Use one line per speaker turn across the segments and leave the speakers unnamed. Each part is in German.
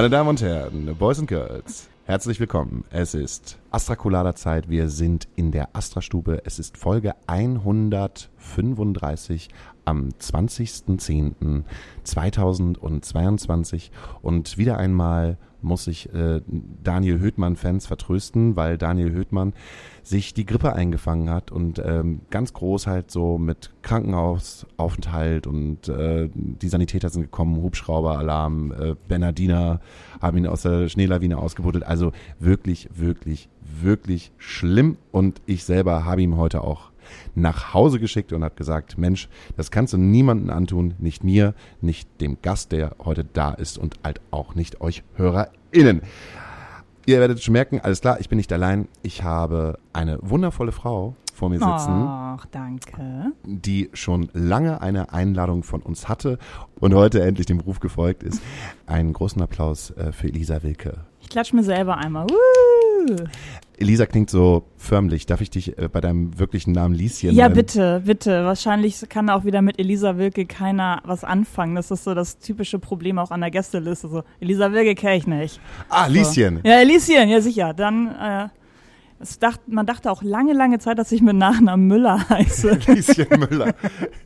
Meine Damen und Herren, Boys and Girls, herzlich willkommen. Es ist Astrakulada Zeit. Wir sind in der Astra-Stube. Es ist Folge 135 am 20.10.2022 und wieder einmal muss ich äh, Daniel Höhtmann-Fans vertrösten, weil Daniel Höhtmann sich die Grippe eingefangen hat und ähm, ganz groß halt so mit Krankenhausaufenthalt und äh, die Sanitäter sind gekommen, Hubschrauberalarm, äh, Bernardiner haben ihn aus der Schneelawine ausgebuddelt. Also wirklich, wirklich, wirklich schlimm und ich selber habe ihm heute auch nach Hause geschickt und hat gesagt, Mensch, das kannst du niemandem antun, nicht mir, nicht dem Gast, der heute da ist und halt auch nicht euch HörerInnen. Ihr werdet schon merken, alles klar, ich bin nicht allein. Ich habe eine wundervolle Frau vor mir sitzen.
Ach, danke.
Die schon lange eine Einladung von uns hatte und heute endlich dem Ruf gefolgt ist. Einen großen Applaus äh, für Elisa Wilke.
Ich klatsche mir selber einmal. Woo!
Elisa klingt so förmlich. Darf ich dich äh, bei deinem wirklichen Namen Lieschen
Ja,
nennen?
bitte, bitte. Wahrscheinlich kann auch wieder mit Elisa Wilke keiner was anfangen. Das ist so das typische Problem auch an der Gästeliste. So, Elisa Wilke kenne ich nicht.
Ah, Lieschen.
So. Ja, Elischen, ja sicher. Dann, äh, dacht, man dachte auch lange, lange Zeit, dass ich mit Nachnamen Müller heiße.
Lieschen Müller.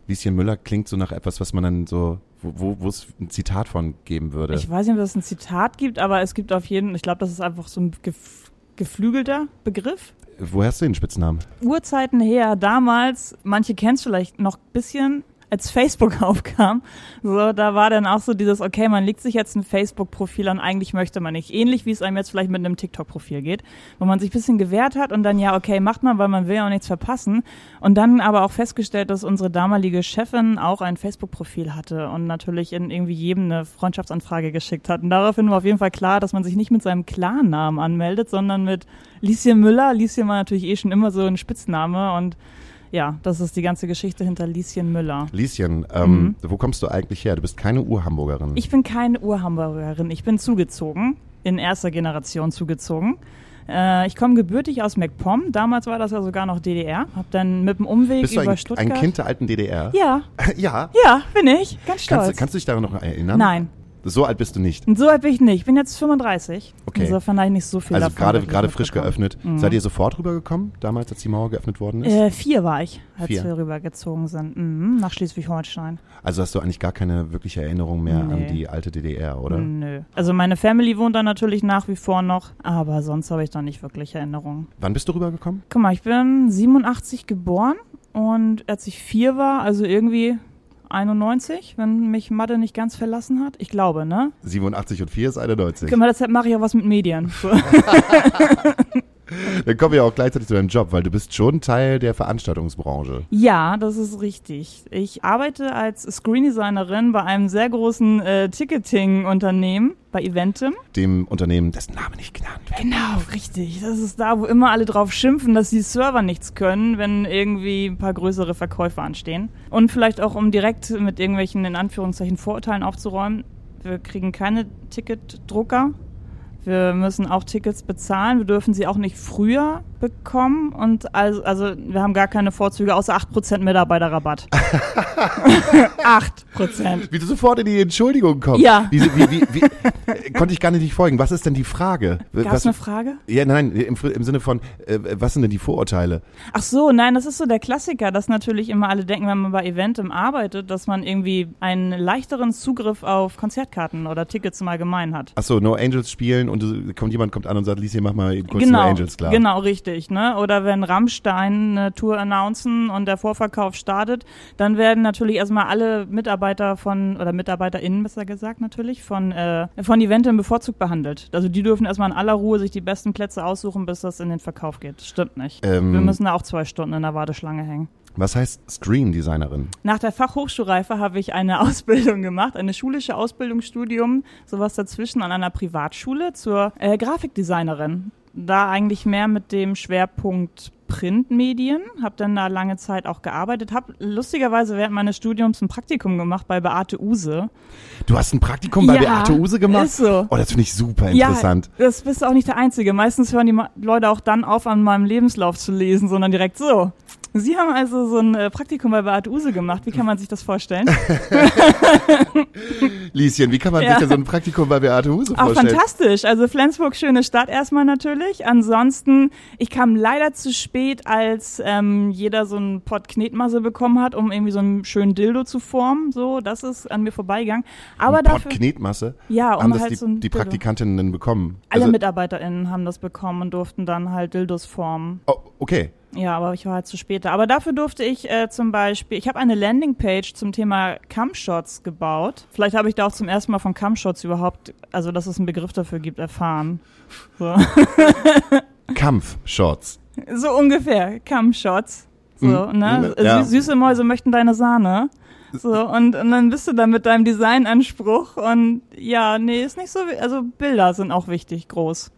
Lieschen Müller klingt so nach etwas, was man dann so, wo, es ein Zitat von geben würde.
Ich weiß nicht, ob es ein Zitat gibt, aber es gibt auf jeden, ich glaube, das ist einfach so ein gef geflügelter Begriff.
Woher hast du den Spitznamen?
Urzeiten her, damals, manche kennen es vielleicht noch ein bisschen, als Facebook aufkam, so, da war dann auch so dieses, okay, man legt sich jetzt ein Facebook-Profil an, eigentlich möchte man nicht. Ähnlich wie es einem jetzt vielleicht mit einem TikTok-Profil geht, wo man sich ein bisschen gewehrt hat und dann, ja, okay, macht man, weil man will ja auch nichts verpassen. Und dann aber auch festgestellt, dass unsere damalige Chefin auch ein Facebook-Profil hatte und natürlich in irgendwie jedem eine Freundschaftsanfrage geschickt hat. Und daraufhin war auf jeden Fall klar, dass man sich nicht mit seinem Klarnamen anmeldet, sondern mit Lieschen Müller. Lieschen war natürlich eh schon immer so ein Spitzname und ja, das ist die ganze Geschichte hinter Lieschen Müller.
Lieschen, ähm, mhm. wo kommst du eigentlich her? Du bist keine Urhamburgerin.
Ich bin keine Urhamburgerin. Ich bin zugezogen, in erster Generation zugezogen. Äh, ich komme gebürtig aus MacPom. Damals war das ja sogar noch DDR. Hab dann mit dem Umweg
bist du
über
ein,
Stuttgart.
ein Kind der alten DDR?
Ja.
ja.
Ja, bin ich. Ganz stolz.
Kannst, kannst du dich daran noch erinnern?
Nein.
So alt bist du nicht.
So alt bin ich nicht. Ich bin jetzt 35.
Okay.
Insofern habe ich nicht so viel
Also
davon
gerade gerade frisch geöffnet.
Mhm.
Seid ihr sofort rübergekommen, damals, als die Mauer geöffnet worden ist?
Äh, vier war ich, als
Vier.
wir rübergezogen sind. Mhm, nach Schleswig-Holstein.
Also hast du eigentlich gar keine wirkliche Erinnerung mehr an
Nee.
die alte DDR, oder?
Nö. Also meine Family wohnt da natürlich nach wie vor noch, aber sonst habe ich da nicht wirklich Erinnerungen.
Wann bist du rübergekommen?
Guck mal, ich bin 87 geboren und als ich vier war, also irgendwie 91, wenn mich Mathe nicht ganz verlassen hat. Ich glaube, ne?
87 und 4 ist 91.
Guck mal, deshalb mache ich auch was mit Medien.
Dann kommen wir auch gleichzeitig zu deinem Job, weil du bist schon Teil der Veranstaltungsbranche.
Ja, das ist richtig. Ich arbeite als Screen-Designerin bei einem sehr großen äh, Ticketing-Unternehmen, bei Eventim.
Dem Unternehmen, dessen Name nicht genannt wird.
Genau, richtig. Das ist da, wo immer alle drauf schimpfen, dass die Server nichts können, wenn irgendwie ein paar größere Verkäufe anstehen. Und vielleicht auch, um direkt mit irgendwelchen, in Anführungszeichen, Vorurteilen aufzuräumen, wir kriegen keine Ticketdrucker. Wir müssen auch Tickets bezahlen. Wir dürfen sie auch nicht früher bekommen. Und also, also wir haben gar keine Vorzüge, außer 8% Mitarbeiterrabatt. 8%.
Wie du sofort in die Entschuldigung kommst.
Ja.
Wie, wie, wie, äh, konnte ich gar nicht folgen. Was ist denn die Frage?
Gab es eine Frage?
Ja, nein, im, im Sinne von, äh, was sind denn die Vorurteile?
Ach so, nein, das ist so der Klassiker, dass natürlich immer alle denken, wenn man bei Eventim arbeitet, dass man irgendwie einen leichteren Zugriff auf Konzertkarten oder Tickets im Allgemeinen hat.
Achso, No Angels spielen und kommt jemand kommt an und sagt, Lieschen, mach mal kurz
genau,
No Angels klar.
genau, richtig. Ne? Oder wenn Rammstein eine Tour announcen und der Vorverkauf startet, dann werden natürlich erstmal alle Mitarbeiter von, oder MitarbeiterInnen besser gesagt natürlich, von, äh, von Eventim bevorzugt behandelt. Also die dürfen erstmal in aller Ruhe sich die besten Plätze aussuchen, bis das in den Verkauf geht. Stimmt nicht.
Ähm,
Wir müssen da auch zwei Stunden in der Warteschlange hängen.
Was heißt Screen-Designerin?
Nach der Fachhochschulreife habe ich eine Ausbildung gemacht, eine schulische Ausbildungsstudium, sowas dazwischen an einer Privatschule zur äh, Grafikdesignerin. Da eigentlich mehr mit dem Schwerpunkt Printmedien, habe dann da lange Zeit auch gearbeitet, habe lustigerweise während meines Studiums ein Praktikum gemacht bei Beate Use.
Du hast ein Praktikum bei
Ja,
Beate Use gemacht?
ist so.
Oh, das finde ich super interessant.
Ja, das bist du auch nicht der Einzige. Meistens hören die Leute auch dann auf, an meinem Lebenslauf zu lesen, sondern direkt so. Sie haben also so ein äh, Praktikum bei Beate Use gemacht. Wie kann man sich das vorstellen?
Lieschen, wie kann man
Ja.
sich denn so ein Praktikum bei Beate
Auch
vorstellen?
fantastisch. Also Flensburg, schöne Stadt erstmal natürlich. Ansonsten, ich kam leider zu spät, als ähm, jeder so einen Pott Knetmasse bekommen hat, um irgendwie so einen schönen Dildo zu formen. So, das ist an mir vorbeigegangen. Aber
Ein Pott
dafür,
Knetmasse
ja, um
haben das
halt
die,
so ein
die. Praktikantinnen bekommen.
Alle
Also-
MitarbeiterInnen haben das bekommen und durften dann halt Dildos formen.
oh, okay.
Ja, aber ich war halt zu spät. da. Aber dafür durfte ich äh, zum Beispiel, ich habe eine Landingpage zum Thema Cumshots gebaut. Vielleicht habe ich da auch zum ersten Mal von Cumshots überhaupt, also dass es einen Begriff dafür gibt, erfahren. So,
Kampfshots.
so ungefähr, Cumshots. So,
Mhm.
ne?
Ja.
Sü süße Mäuse möchten deine Sahne. So, und, und dann bist du da mit deinem Designanspruch und ja, nee, ist nicht so, also Bilder sind auch wichtig, groß.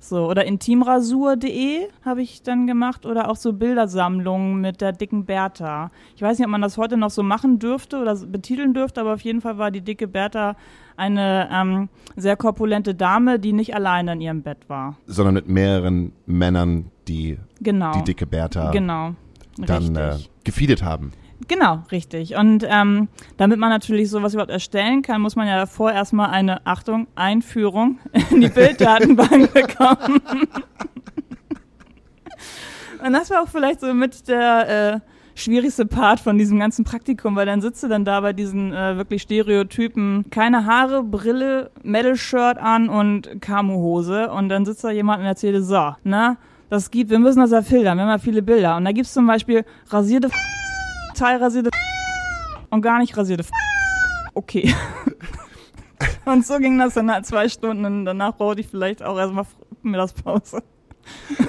So, oder intimrasur.de habe ich dann gemacht oder auch so Bildersammlungen mit der dicken Bertha. Ich weiß nicht, ob man das heute noch so machen dürfte oder betiteln dürfte, aber auf jeden Fall war die dicke Bertha eine ähm, sehr korpulente Dame, die nicht alleine in ihrem Bett war.
Sondern mit mehreren Männern, die
Genau.
die dicke Bertha
Genau.
dann äh, gefeedet haben.
Genau, richtig. Und ähm, damit man natürlich sowas überhaupt erstellen kann, muss man ja davor erstmal eine, Achtung, Einführung in die Bilddatenbank bekommen. Und das war auch vielleicht so mit der äh, schwierigste Part von diesem ganzen Praktikum, weil dann sitzt du dann da bei diesen äh, wirklich Stereotypen, keine Haare, Brille, Metal-Shirt an und Camo-Hose und dann sitzt da jemand und erzählt, so, ne, das gibt, wir müssen das ja filtern, wir haben ja viele Bilder und da gibt's zum Beispiel rasierte teilrasierte und gar nicht rasierte Okay. und so ging das dann halt zwei Stunden und danach brauchte ich vielleicht auch erstmal Mittagspause.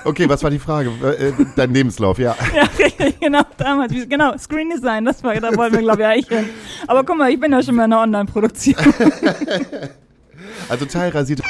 Okay, was war die Frage? Äh, Dein Lebenslauf, ja.
Ja, richtig, genau, damals. Genau, Screen Design, das war, da wollten wir, glaube ich, eigentlich hin. Aber guck mal, ich bin ja schon mal in einer Online-Produktion.
Also teilrasierte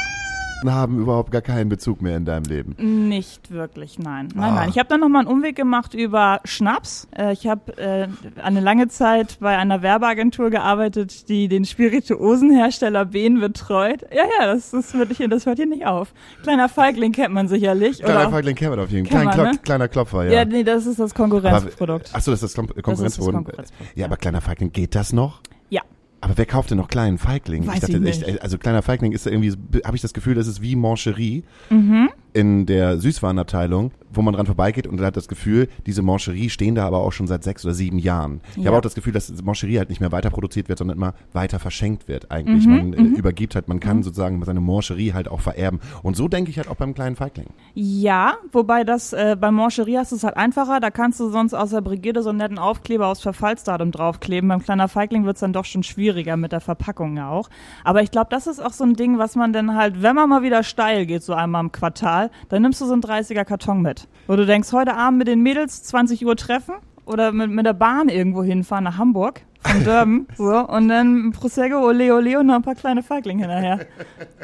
haben überhaupt gar keinen Bezug mehr in deinem Leben.
Nicht wirklich, nein. Nein,
Ah.
nein. Ich habe dann nochmal einen Umweg gemacht über Schnaps. Äh, ich habe äh, eine lange Zeit bei einer Werbeagentur gearbeitet, die den Spirituosenhersteller Behn betreut. Ja, ja, das, das, wird hier, das hört hier nicht auf. Kleiner Feigling kennt man sicherlich.
Kleiner
auch-
Feigling kennt man auf jeden Fall. Klein, Klop-
ne?
Kleiner Klopfer,
ja.
ja.
nee, das ist das Konkurrenzprodukt.
Achso, das ist das Kon Konkurrenzprodukt.
Konkurrenzprodukt,
Ja,
ja.
aber kleiner Feigling, geht das noch?
Ja.
Aber wer kauft denn noch kleinen Feigling?
Weiß
dachte,
ich nicht.
echt, also kleiner Feigling ist irgendwie, habe ich das Gefühl, das ist wie Mancherie
Mhm.
in der Süßwarenabteilung, wo man dran vorbeigeht und hat das Gefühl, diese Mancherie stehen da aber auch schon seit sechs oder sieben Jahren. Ich
Ja.
habe auch das Gefühl, dass Mancherie halt nicht mehr weiter produziert wird, sondern immer weiter verschenkt wird eigentlich.
Mhm,
man äh, übergibt halt, man kann sozusagen seine Mancherie halt auch vererben. Und so denke ich halt auch beim kleinen Feigling.
Ja, wobei das äh, bei Mancherie hast du es halt einfacher. Da kannst du sonst aus der Brigitte so einen netten Aufkleber aus Verfallsdatum draufkleben. Beim kleiner Feigling wird's dann doch schon schwieriger mit der Verpackung ja auch. Aber ich glaube, das ist auch so ein Ding, was man dann halt, wenn man mal wieder steil geht, so einmal im Quartal, dann nimmst du so einen 30er Karton mit. Wo du denkst, heute Abend mit den Mädels 20 Uhr treffen oder mit, mit der Bahn irgendwo hinfahren nach Hamburg. Von Durban, so, und dann Prosecco, Ole Ole und noch ein paar kleine Feiglinge hinterher.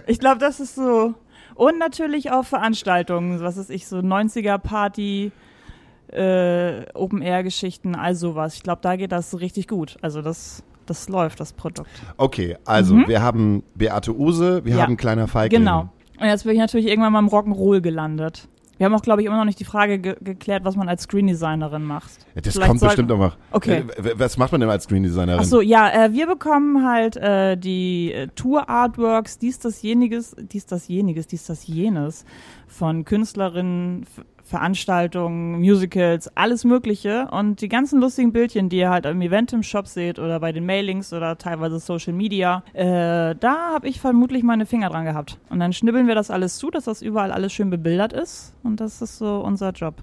Ich glaube, das ist so. Und natürlich auch Veranstaltungen, was ist ich, so 90er Party, äh, Open-Air-Geschichten, all sowas. Ich glaube, da geht das richtig gut. Also das, das läuft, das Produkt.
Okay, also wir haben Beate Use, wir
Mhm. Ja.
haben kleiner Feigling.
Genau. Und jetzt bin ich natürlich irgendwann mal im Rock'n'Roll gelandet. Wir haben auch, glaube ich, immer noch nicht die Frage ge geklärt, was man als Screen-Designerin macht.
Ja, Das
Vielleicht
kommt bestimmt noch mal.
Okay.
Äh, Was macht man denn als Screen Designerin?
Ach so, ja, äh, wir bekommen halt äh, die äh, Tour-Artworks, dies, das, jeniges, dies, das, jeniges, dies, das, jenes von Künstlerinnen, Veranstaltungen, Musicals, alles Mögliche. Und die ganzen lustigen Bildchen, die ihr halt im Event im Shop seht oder bei den Mailings oder teilweise Social Media, äh, da habe ich vermutlich meine Finger dran gehabt. Und dann schnibbeln wir das alles zu, dass das überall alles schön bebildert ist. Und das ist so unser Job.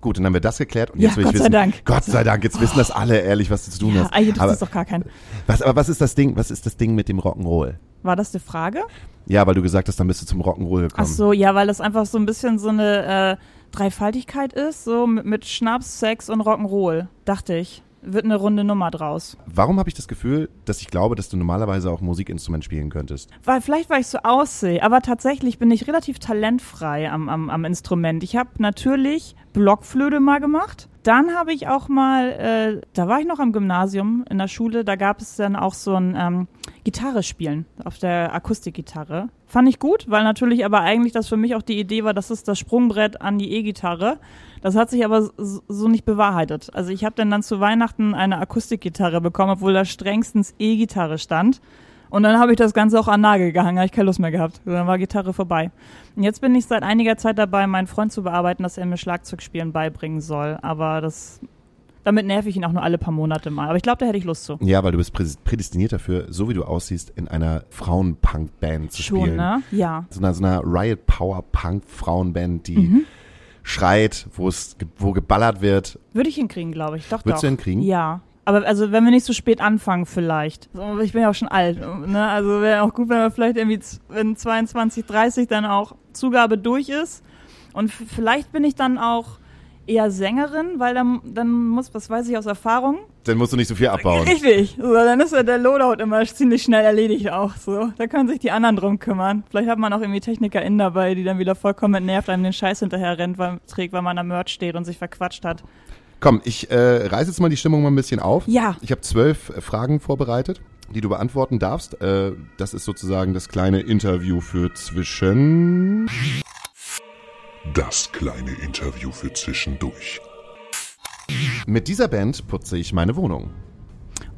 Gut, dann haben wir das geklärt und
Ja,
jetzt will
Gott
ich
sei
wissen,
Dank.
Gott sei Dank, jetzt wissen das alle ehrlich, was du zu tun
Ja,
hast.
eigentlich interessiert
aber,
es doch gar keinen.
was, aber was ist das Ding, was ist das Ding mit dem Rock'n'Roll?
War das die Frage?
Ja, weil du gesagt hast, dann bist du zum Rock'n'Roll gekommen.
Ach so, ja, weil das einfach so ein bisschen so eine äh, Dreifaltigkeit ist, so mit, mit Schnaps, Sex und Rock'n'Roll, dachte ich. Wird eine runde Nummer draus.
Warum habe ich das Gefühl, dass ich glaube, dass du normalerweise auch Musikinstrument spielen könntest?
Weil vielleicht, weil ich so aussehe, aber tatsächlich bin ich relativ talentfrei am, am, am Instrument. Ich habe natürlich Blockflöte mal gemacht. Dann habe ich auch mal, äh, da war ich noch am Gymnasium in der Schule, da gab es dann auch so ein ähm, Gitarre spielen auf der Akustikgitarre. Fand ich gut, weil natürlich aber eigentlich das für mich auch die Idee war, das ist das Sprungbrett an die E-Gitarre. Das hat sich aber so nicht bewahrheitet. Also ich habe dann dann zu Weihnachten eine Akustikgitarre bekommen, obwohl da strengstens E-Gitarre stand. Und dann habe ich das Ganze auch an Nagel gehangen, habe ich keine Lust mehr gehabt. Dann war Gitarre vorbei. Und jetzt bin ich seit einiger Zeit dabei, meinen Freund zu bearbeiten, dass er mir Schlagzeugspielen beibringen soll. Aber das damit nerv ich ihn auch nur alle paar Monate mal. Aber ich glaube, da hätte ich Lust zu.
Ja, weil du bist prädestiniert dafür, so wie du aussiehst, in einer Frauenpunk-Band zu
Schon,
spielen.
ne? Ja.
So einer, so einer Riot Power Punk Frauenband, die mhm. schreit, wo es wo geballert wird.
Würde ich hinkriegen, glaube ich. Doch,
Würdest
doch.
du hinkriegen?
Ja. Aber also wenn wir nicht so spät anfangen vielleicht. Ich bin ja auch schon alt. Ne? Also wäre auch gut, wenn wir vielleicht irgendwie in 22, 30 dann auch Zugabe durch ist. Und vielleicht bin ich dann auch eher Sängerin, weil dann, dann muss, was weiß ich aus Erfahrung.
Dann musst du nicht so viel abbauen.
Richtig. So, dann ist ja der Loadout immer ziemlich schnell erledigt auch. So, da können sich die anderen drum kümmern. Vielleicht hat man auch irgendwie TechnikerInnen dabei, die dann wieder vollkommen entnervt einem den Scheiß hinterher rennt, weil, trägt, weil man am Merch steht und sich verquatscht hat.
Komm, ich äh, reiße jetzt mal die Stimmung mal ein bisschen auf.
Ja.
Ich habe zwölf äh, Fragen vorbereitet, die du beantworten darfst. Äh, das ist sozusagen das kleine Interview für zwischen.
Das kleine Interview für zwischendurch.
Mit dieser Band putze ich meine Wohnung.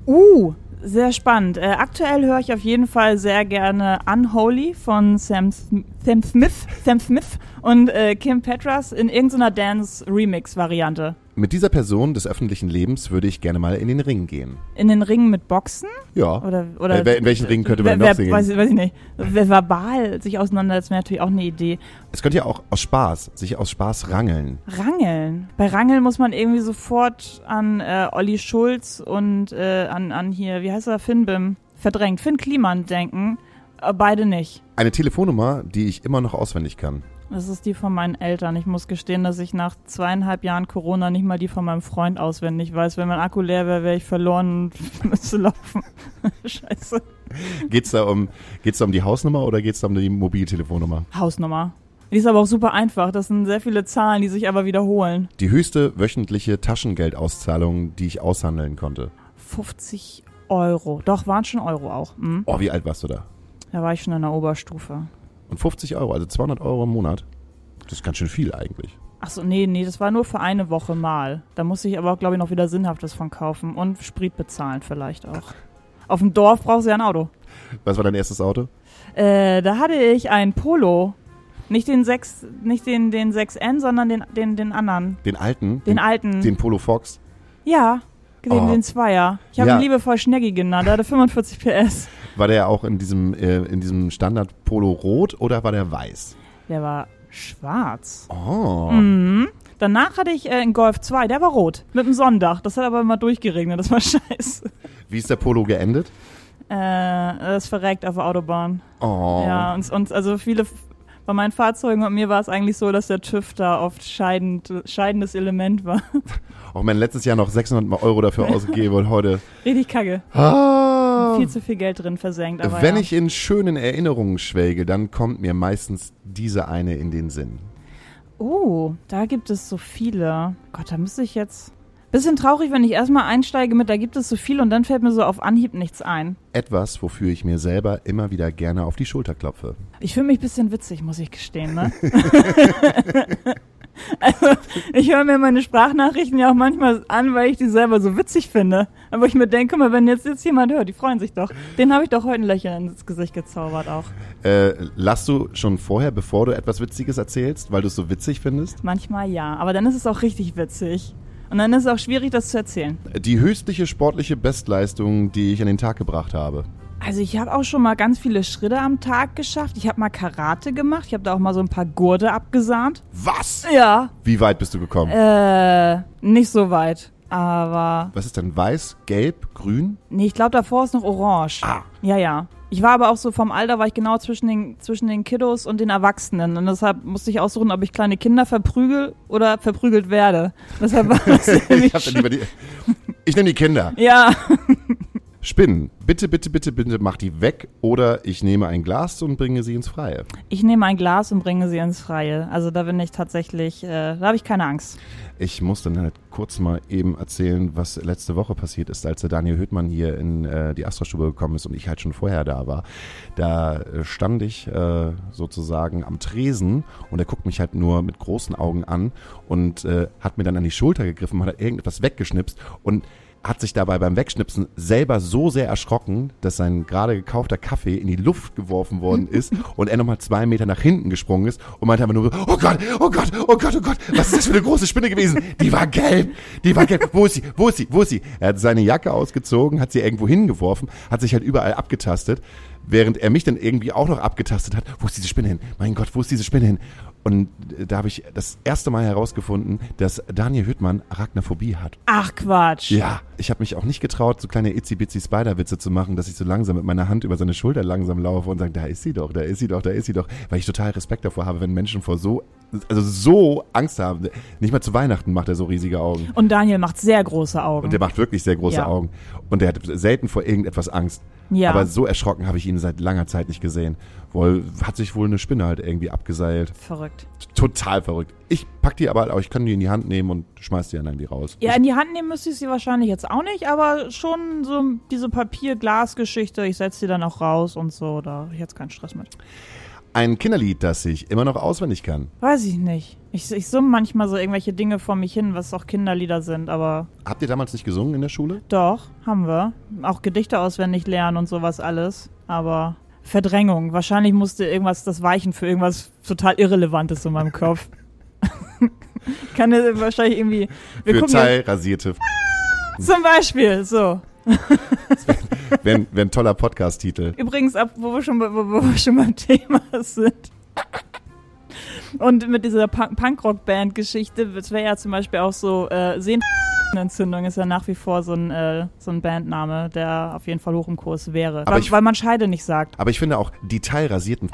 Uh, sehr spannend. Äh, aktuell höre ich auf jeden Fall sehr gerne Unholy von Sam, Sam Smith, Sam Smith und äh, Kim Petras in irgendeiner Dance-Remix-Variante.
Mit dieser Person des öffentlichen Lebens würde ich gerne mal in den Ring gehen.
In den Ring mit Boxen?
Ja.
Oder, oder
äh, in welchen Ring könnte man
wer,
noch singen?
Weiß, weiß ich nicht. Wer verbal sich auseinandersetzt, wäre natürlich auch eine Idee.
Es könnte ja auch aus Spaß, sich aus Spaß rangeln.
Rangeln? Bei Rangeln muss man irgendwie sofort an äh, Olli Schulz und äh, an, an hier, wie heißt er, Finn Bim, verdrängt, Finn Kliman denken. Äh, beide nicht.
Eine Telefonnummer, die ich immer noch auswendig kann.
Das ist die von meinen Eltern. Ich muss gestehen, dass ich nach zweieinhalb Jahren Corona nicht mal die von meinem Freund auswendig weiß. Wenn mein Akku leer wäre, wäre ich verloren und müsste laufen. Scheiße.
Geht's da um, geht's da um die Hausnummer oder geht's da um die Mobiltelefonnummer?
Hausnummer. Die ist aber auch super einfach. Das sind sehr viele Zahlen, die sich aber wiederholen.
Die höchste wöchentliche Taschengeldauszahlung, die ich aushandeln konnte.
50 Euro. Doch, waren schon Euro auch. Hm?
Oh, wie alt warst du da?
Da war ich schon in der Oberstufe.
Und 50 Euro, also 200 Euro im Monat. Das ist ganz schön viel eigentlich.
Ach so, nee, nee, das war nur für eine Woche mal. Da musste ich aber, glaube ich, noch wieder Sinnhaftes von kaufen und Sprit bezahlen vielleicht auch. Auf dem Dorf brauchst du ja ein Auto.
Was war dein erstes Auto?
Äh, da hatte ich ein Polo. Nicht den 6, nicht den, den 6N, sondern den, den, den anderen.
Den alten?
Den, alten.
Den Polo Fox?
Ja, den,
Oh.
den Zweier. Ich habe
Ja.
ihn liebevoll Schneggi genannt. Der hatte 45 PS.
War der auch in diesem, äh, in diesem Standard Polo rot oder war der weiß?
Der war schwarz.
Oh.
Mhm. Danach hatte ich äh, einen Golf 2, der war rot. Mit einem Sonnendach. Das hat aber immer durchgeregnet. Das war scheiße.
Wie ist der Polo geendet?
Äh, das ist verreckt auf der Autobahn.
Oh.
Ja, und, und also viele bei meinen Fahrzeugen und mir war es eigentlich so, dass der TÜV da oft scheidend, scheidendes Element war.
Auch mein letztes Jahr noch 600 Euro dafür ausgegeben und heute.
Richtig kacke.
Ah.
Viel zu viel Geld drin versenkt. Aber
Wenn
ja.
ich in schönen Erinnerungen schwelge, dann kommt mir meistens diese eine in den Sinn.
Oh, da gibt es so viele. Gott, da müsste ich jetzt. Bisschen traurig, wenn ich erstmal einsteige mit, da gibt es so viel und dann fällt mir so auf Anhieb nichts ein.
Etwas, wofür ich mir selber immer wieder gerne auf die Schulter klopfe.
Ich fühle mich ein bisschen witzig, muss ich gestehen, ne? also, ich höre mir meine Sprachnachrichten ja auch manchmal an, weil ich die selber so witzig finde. Aber ich mir denke, mal, wenn jetzt, jetzt jemand hört, die freuen sich doch. Den habe ich doch heute ein Lächeln ins Gesicht gezaubert auch.
Äh, lass du schon vorher, bevor du etwas Witziges erzählst, weil du es so witzig findest?
Manchmal ja, aber dann ist es auch richtig witzig. Und dann ist es auch schwierig, das zu erzählen.
Die höchstliche sportliche Bestleistung, die ich an den Tag gebracht habe.
Also ich habe auch schon mal ganz viele Schritte am Tag geschafft. Ich habe mal Karate gemacht. Ich habe da auch mal so ein paar Gurte abgesahnt.
Was?
Ja.
Wie weit bist du gekommen?
Äh, nicht so weit. Aber
Was ist denn weiß, gelb, grün?
nee, ich glaube, davor ist noch orange.
Ah.
Ja, ja. Ich war aber auch so vom Alter, war ich genau zwischen den, zwischen den Kiddos und den Erwachsenen. Und deshalb musste ich aussuchen, ob ich kleine Kinder verprügel oder verprügelt werde. Deshalb war das
Ich, hab dann lieber die, ich nehme die Kinder.
Ja,
Spinnen. Bitte, bitte, bitte, bitte mach die weg oder ich nehme ein Glas und bringe sie ins Freie.
Ich nehme ein Glas und bringe sie ins Freie. Also da bin ich tatsächlich, äh, da habe ich keine Angst.
Ich muss dann halt kurz mal eben erzählen, was letzte Woche passiert ist, als der Daniel Hüttmann hier in äh, die Astrostube gekommen ist und ich halt schon vorher da war. Da äh, stand ich äh, sozusagen am Tresen und er guckt mich halt nur mit großen Augen an und äh, hat mir dann an die Schulter gegriffen, hat irgendetwas weggeschnipst und hat sich dabei beim Wegschnipsen selber so sehr erschrocken, dass sein gerade gekaufter Kaffee in die Luft geworfen worden ist und er nochmal zwei Meter nach hinten gesprungen ist und meinte einfach nur, so, oh Gott, oh Gott, oh Gott, oh Gott, was ist das für eine große Spinne gewesen? Die war gelb, die war gelb, wo ist sie, wo ist sie, wo ist sie? Er hat seine Jacke ausgezogen, hat sie irgendwo hingeworfen, hat sich halt überall abgetastet, während er mich dann irgendwie auch noch abgetastet hat, wo ist diese Spinne hin? Mein Gott, wo ist diese Spinne hin? Und da habe ich das erste Mal herausgefunden, dass Daniel Hüttmann Arachnophobie hat.
Ach Quatsch.
Ja, ich habe mich auch nicht getraut, so kleine itzy-bitsy Spider-Witze zu machen, dass ich so langsam mit meiner Hand über seine Schulter langsam laufe und sage, da ist sie doch, da ist sie doch, da ist sie doch. Weil ich total Respekt davor habe, wenn Menschen vor so, also so Angst haben. Nicht mal zu Weihnachten macht er so riesige Augen.
Und Daniel macht sehr große Augen.
Und der macht wirklich sehr große
Ja.
Augen. Und der hat selten vor irgendetwas Angst.
Ja.
Aber so erschrocken habe ich ihn seit langer Zeit nicht gesehen. Wohl hat sich wohl eine Spinne halt irgendwie abgeseilt.
Verrückt.
Total verrückt. Ich pack die aber, aber ich kann die in die Hand nehmen und schmeiß die dann irgendwie raus.
Ja, in die Hand nehmen müsste ich sie wahrscheinlich jetzt auch nicht, aber schon so diese Papier-Glas-Geschichte. Ich setze sie dann auch raus und so. Da habe ich jetzt keinen Stress mit.
Ein Kinderlied, das ich immer noch auswendig kann.
Weiß ich nicht. Ich, ich summe manchmal so irgendwelche Dinge vor mich hin, was auch Kinderlieder sind, aber
Habt ihr damals nicht gesungen in der Schule?
doch, haben wir. Auch Gedichte auswendig lernen und sowas alles. Aber Verdrängung. Wahrscheinlich musste irgendwas das weichen für irgendwas total Irrelevantes in meinem Kopf. Kann wahrscheinlich irgendwie. Wir
Für
gucken ja,
teilrasierte.
zum Beispiel, so.
Wäre wär ein toller Podcast-Titel.
Übrigens, ab, wo wir schon, wo, wir schon beim Thema sind. Und mit dieser Punk Punkrock-Band-Geschichte, das wäre ja zum Beispiel auch so, äh, Sehnenentzündung ist ja nach wie vor so ein, äh, so ein Bandname, der auf jeden Fall hoch im Kurs wäre. Weil, weil man Scheide nicht sagt.
Aber ich finde auch die teilrasierten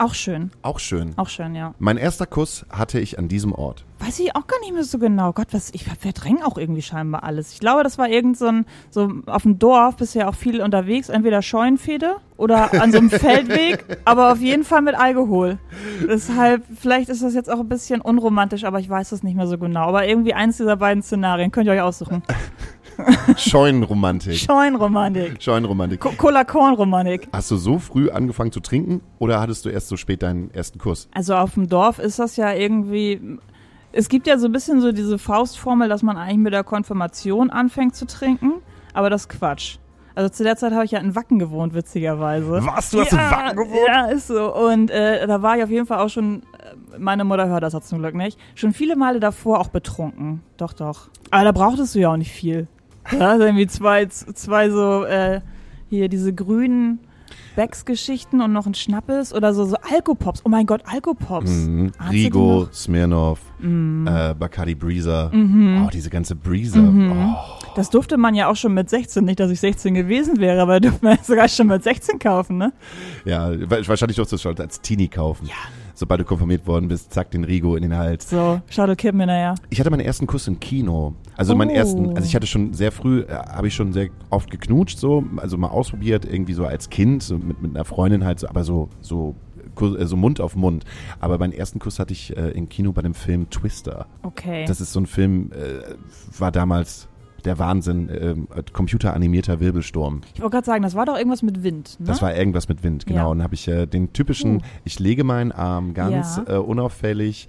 Auch schön,
auch schön.
auch schön, ja.
Mein erster Kuss hatte ich an diesem Ort.
Weiß ich auch gar nicht mehr so genau. Gott, was, ich verdränge auch irgendwie scheinbar alles. Ich glaube, das war irgend so ein, so auf dem Dorf bist ja auch viel unterwegs, entweder Scheunenfede oder an so einem Feldweg, aber auf jeden Fall mit Alkohol. Deshalb, vielleicht ist das jetzt auch ein bisschen unromantisch, aber ich weiß es nicht mehr so genau. Aber irgendwie eins dieser beiden Szenarien könnt ihr euch aussuchen.
Scheunenromantik.
Scheunenromantik.
Scheunenromantik.
Co- Cola-Korn-Romantik.
Hast du so früh angefangen zu trinken oder hattest du erst so spät deinen ersten Kuss?
Also auf dem Dorf ist das ja irgendwie. Es gibt ja so ein bisschen so diese Faustformel, dass man eigentlich mit der Konfirmation anfängt zu trinken, aber das ist Quatsch. Also zu der Zeit habe ich ja in Wacken gewohnt, witzigerweise.
Was? Du hast in Wacken gewohnt?
Ja, ist so. Und äh, da war ich auf jeden Fall auch schon, äh, meine Mutter hört das zum Glück nicht, schon viele Male davor auch betrunken. Doch, doch. Aber da brauchtest du ja auch nicht viel. Ja, also irgendwie zwei, zwei so, äh, hier diese grünen Becks-Geschichten und noch ein Schnappes oder so, so Alkopops. Oh mein Gott, Alkopops.
Mhm. Rigo? Smirnoff,
Mhm.
äh, Bacardi Breezer. Oh, diese ganze Breezer. Oh.
Das durfte man ja auch schon mit 16. Nicht, dass ich 16 gewesen wäre, aber durfte man ja sogar schon mit 16 kaufen, ne?
Ja, wa- wahrscheinlich durftest du es schon als Teenie kaufen. Ja. Sobald du konfirmiert worden bist, zack, den Rigo in den Hals.
So, schau, du kippen mir nachher.
Ich hatte meinen ersten Kuss im Kino. Also meinen
Oh.
ersten, also ich hatte schon sehr früh, äh, habe ich schon sehr oft geknutscht, so, also mal ausprobiert, irgendwie so als Kind, so mit, mit einer Freundin halt, so, aber so, so, Kuss- äh, so Mund auf Mund. Aber meinen ersten Kuss hatte ich äh, im Kino bei dem Film Twister.
Okay.
Das ist so ein Film, äh, war damals der Wahnsinn, ähm, computeranimierter Wirbelsturm.
ich wollte gerade sagen, das war doch irgendwas mit Wind, ne?
Das war irgendwas mit Wind, genau.
Ja.
Und dann habe ich äh, den typischen,
Uh.
ich lege meinen Arm ganz
Ja.
äh, unauffällig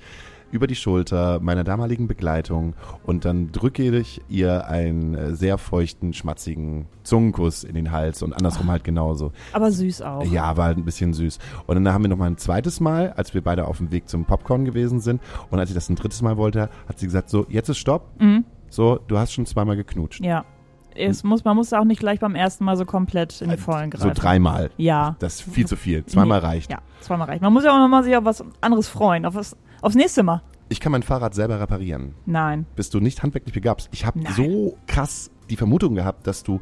über die Schulter meiner damaligen Begleitung und dann drücke ich ihr einen äh, sehr feuchten, schmatzigen Zungenkuss in den Hals und andersrum halt genauso.
aber süß auch.
Ja, war halt ein bisschen süß. Und dann haben wir noch mal ein zweites Mal, als wir beide auf dem Weg zum Popcorn gewesen sind und als ich das ein drittes Mal wollte, hat sie gesagt, so, jetzt ist Stopp.
Mhm.
So, du hast schon zweimal geknutscht.
Ja. Es muss, man muss auch nicht gleich beim ersten Mal so komplett in die Vollen greifen.
So dreimal.
Ja.
Das ist viel zu viel. Zweimal
Nee.
reicht.
Ja, zweimal reicht. Man muss ja auch nochmal sich auf was anderes freuen. Auf was, aufs nächste Mal.
Ich kann mein Fahrrad selber reparieren.
Nein.
Bist du nicht handwerklich begabt? Ich habe so krass die Vermutung gehabt, dass du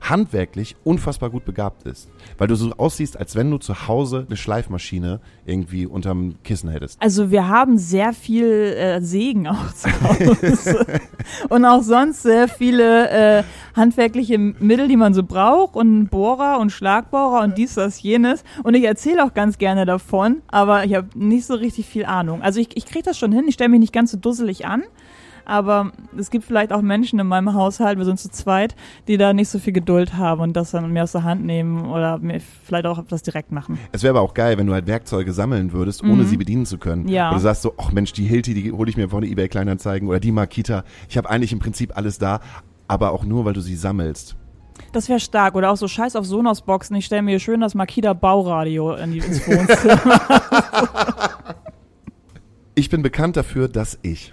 handwerklich unfassbar gut begabt ist. Weil du so aussiehst, als wenn du zu Hause eine Schleifmaschine irgendwie unterm Kissen hättest.
Also wir haben sehr viel äh, Segen auch zu Hause. und auch sonst sehr viele äh, handwerkliche Mittel, die man so braucht und Bohrer und Schlagbohrer und dies, das, jenes. Und ich erzähle auch ganz gerne davon, aber ich habe nicht so richtig viel Ahnung. Also ich, ich kriege das schon hin, ich stelle mich nicht ganz so dusselig an. Aber es gibt vielleicht auch Menschen in meinem Haushalt, wir sind zu zweit, die da nicht so viel Geduld haben und das dann mir aus der Hand nehmen oder mir vielleicht auch das direkt machen.
Es wäre aber auch geil, wenn du halt Werkzeuge sammeln würdest, ohne sie bedienen zu können.
Ja.
Und du sagst so, ach Mensch, die Hilti, die hole ich mir von der eBay Kleinanzeigen oder die Makita. Ich habe eigentlich im Prinzip alles da, aber auch nur, weil du sie sammelst.
Das wäre stark. Oder auch so Scheiß auf Sonos-Boxen. Ich stelle mir schön das Makita Bauradio in die, ins Wohnzimmer.
Ich bin bekannt dafür, dass ich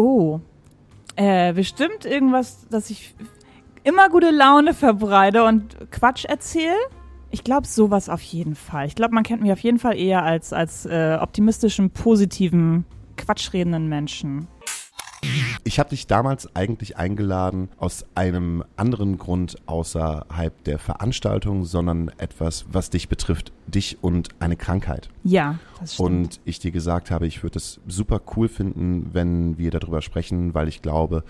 oh. Äh, bestimmt irgendwas, dass ich immer gute Laune verbreite und Quatsch erzähle. Ich glaube, sowas auf jeden Fall. Ich glaube, man kennt mich auf jeden Fall eher als, als äh, optimistischen, positiven, quatschredenden Menschen.
Ich habe dich damals eigentlich eingeladen aus einem anderen Grund außerhalb der Veranstaltung, sondern etwas, was dich betrifft, dich und eine Krankheit.
Ja, das stimmt.
Und ich dir gesagt habe, ich würde es super cool finden, wenn wir darüber sprechen, weil ich glaube,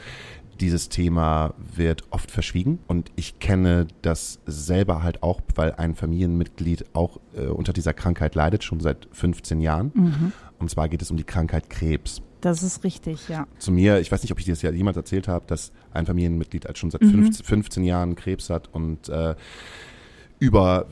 dieses Thema wird oft verschwiegen und ich kenne das selber halt auch, weil ein Familienmitglied auch äh, unter dieser Krankheit leidet, schon seit 15 Jahren.
Mhm.
Und zwar geht es um die Krankheit Krebs.
Das ist richtig, ja.
Zu mir, ich weiß nicht, ob ich dir das ja jemals erzählt habe, dass ein Familienmitglied halt schon seit
Mhm.
15, 15 Jahren Krebs hat und äh, über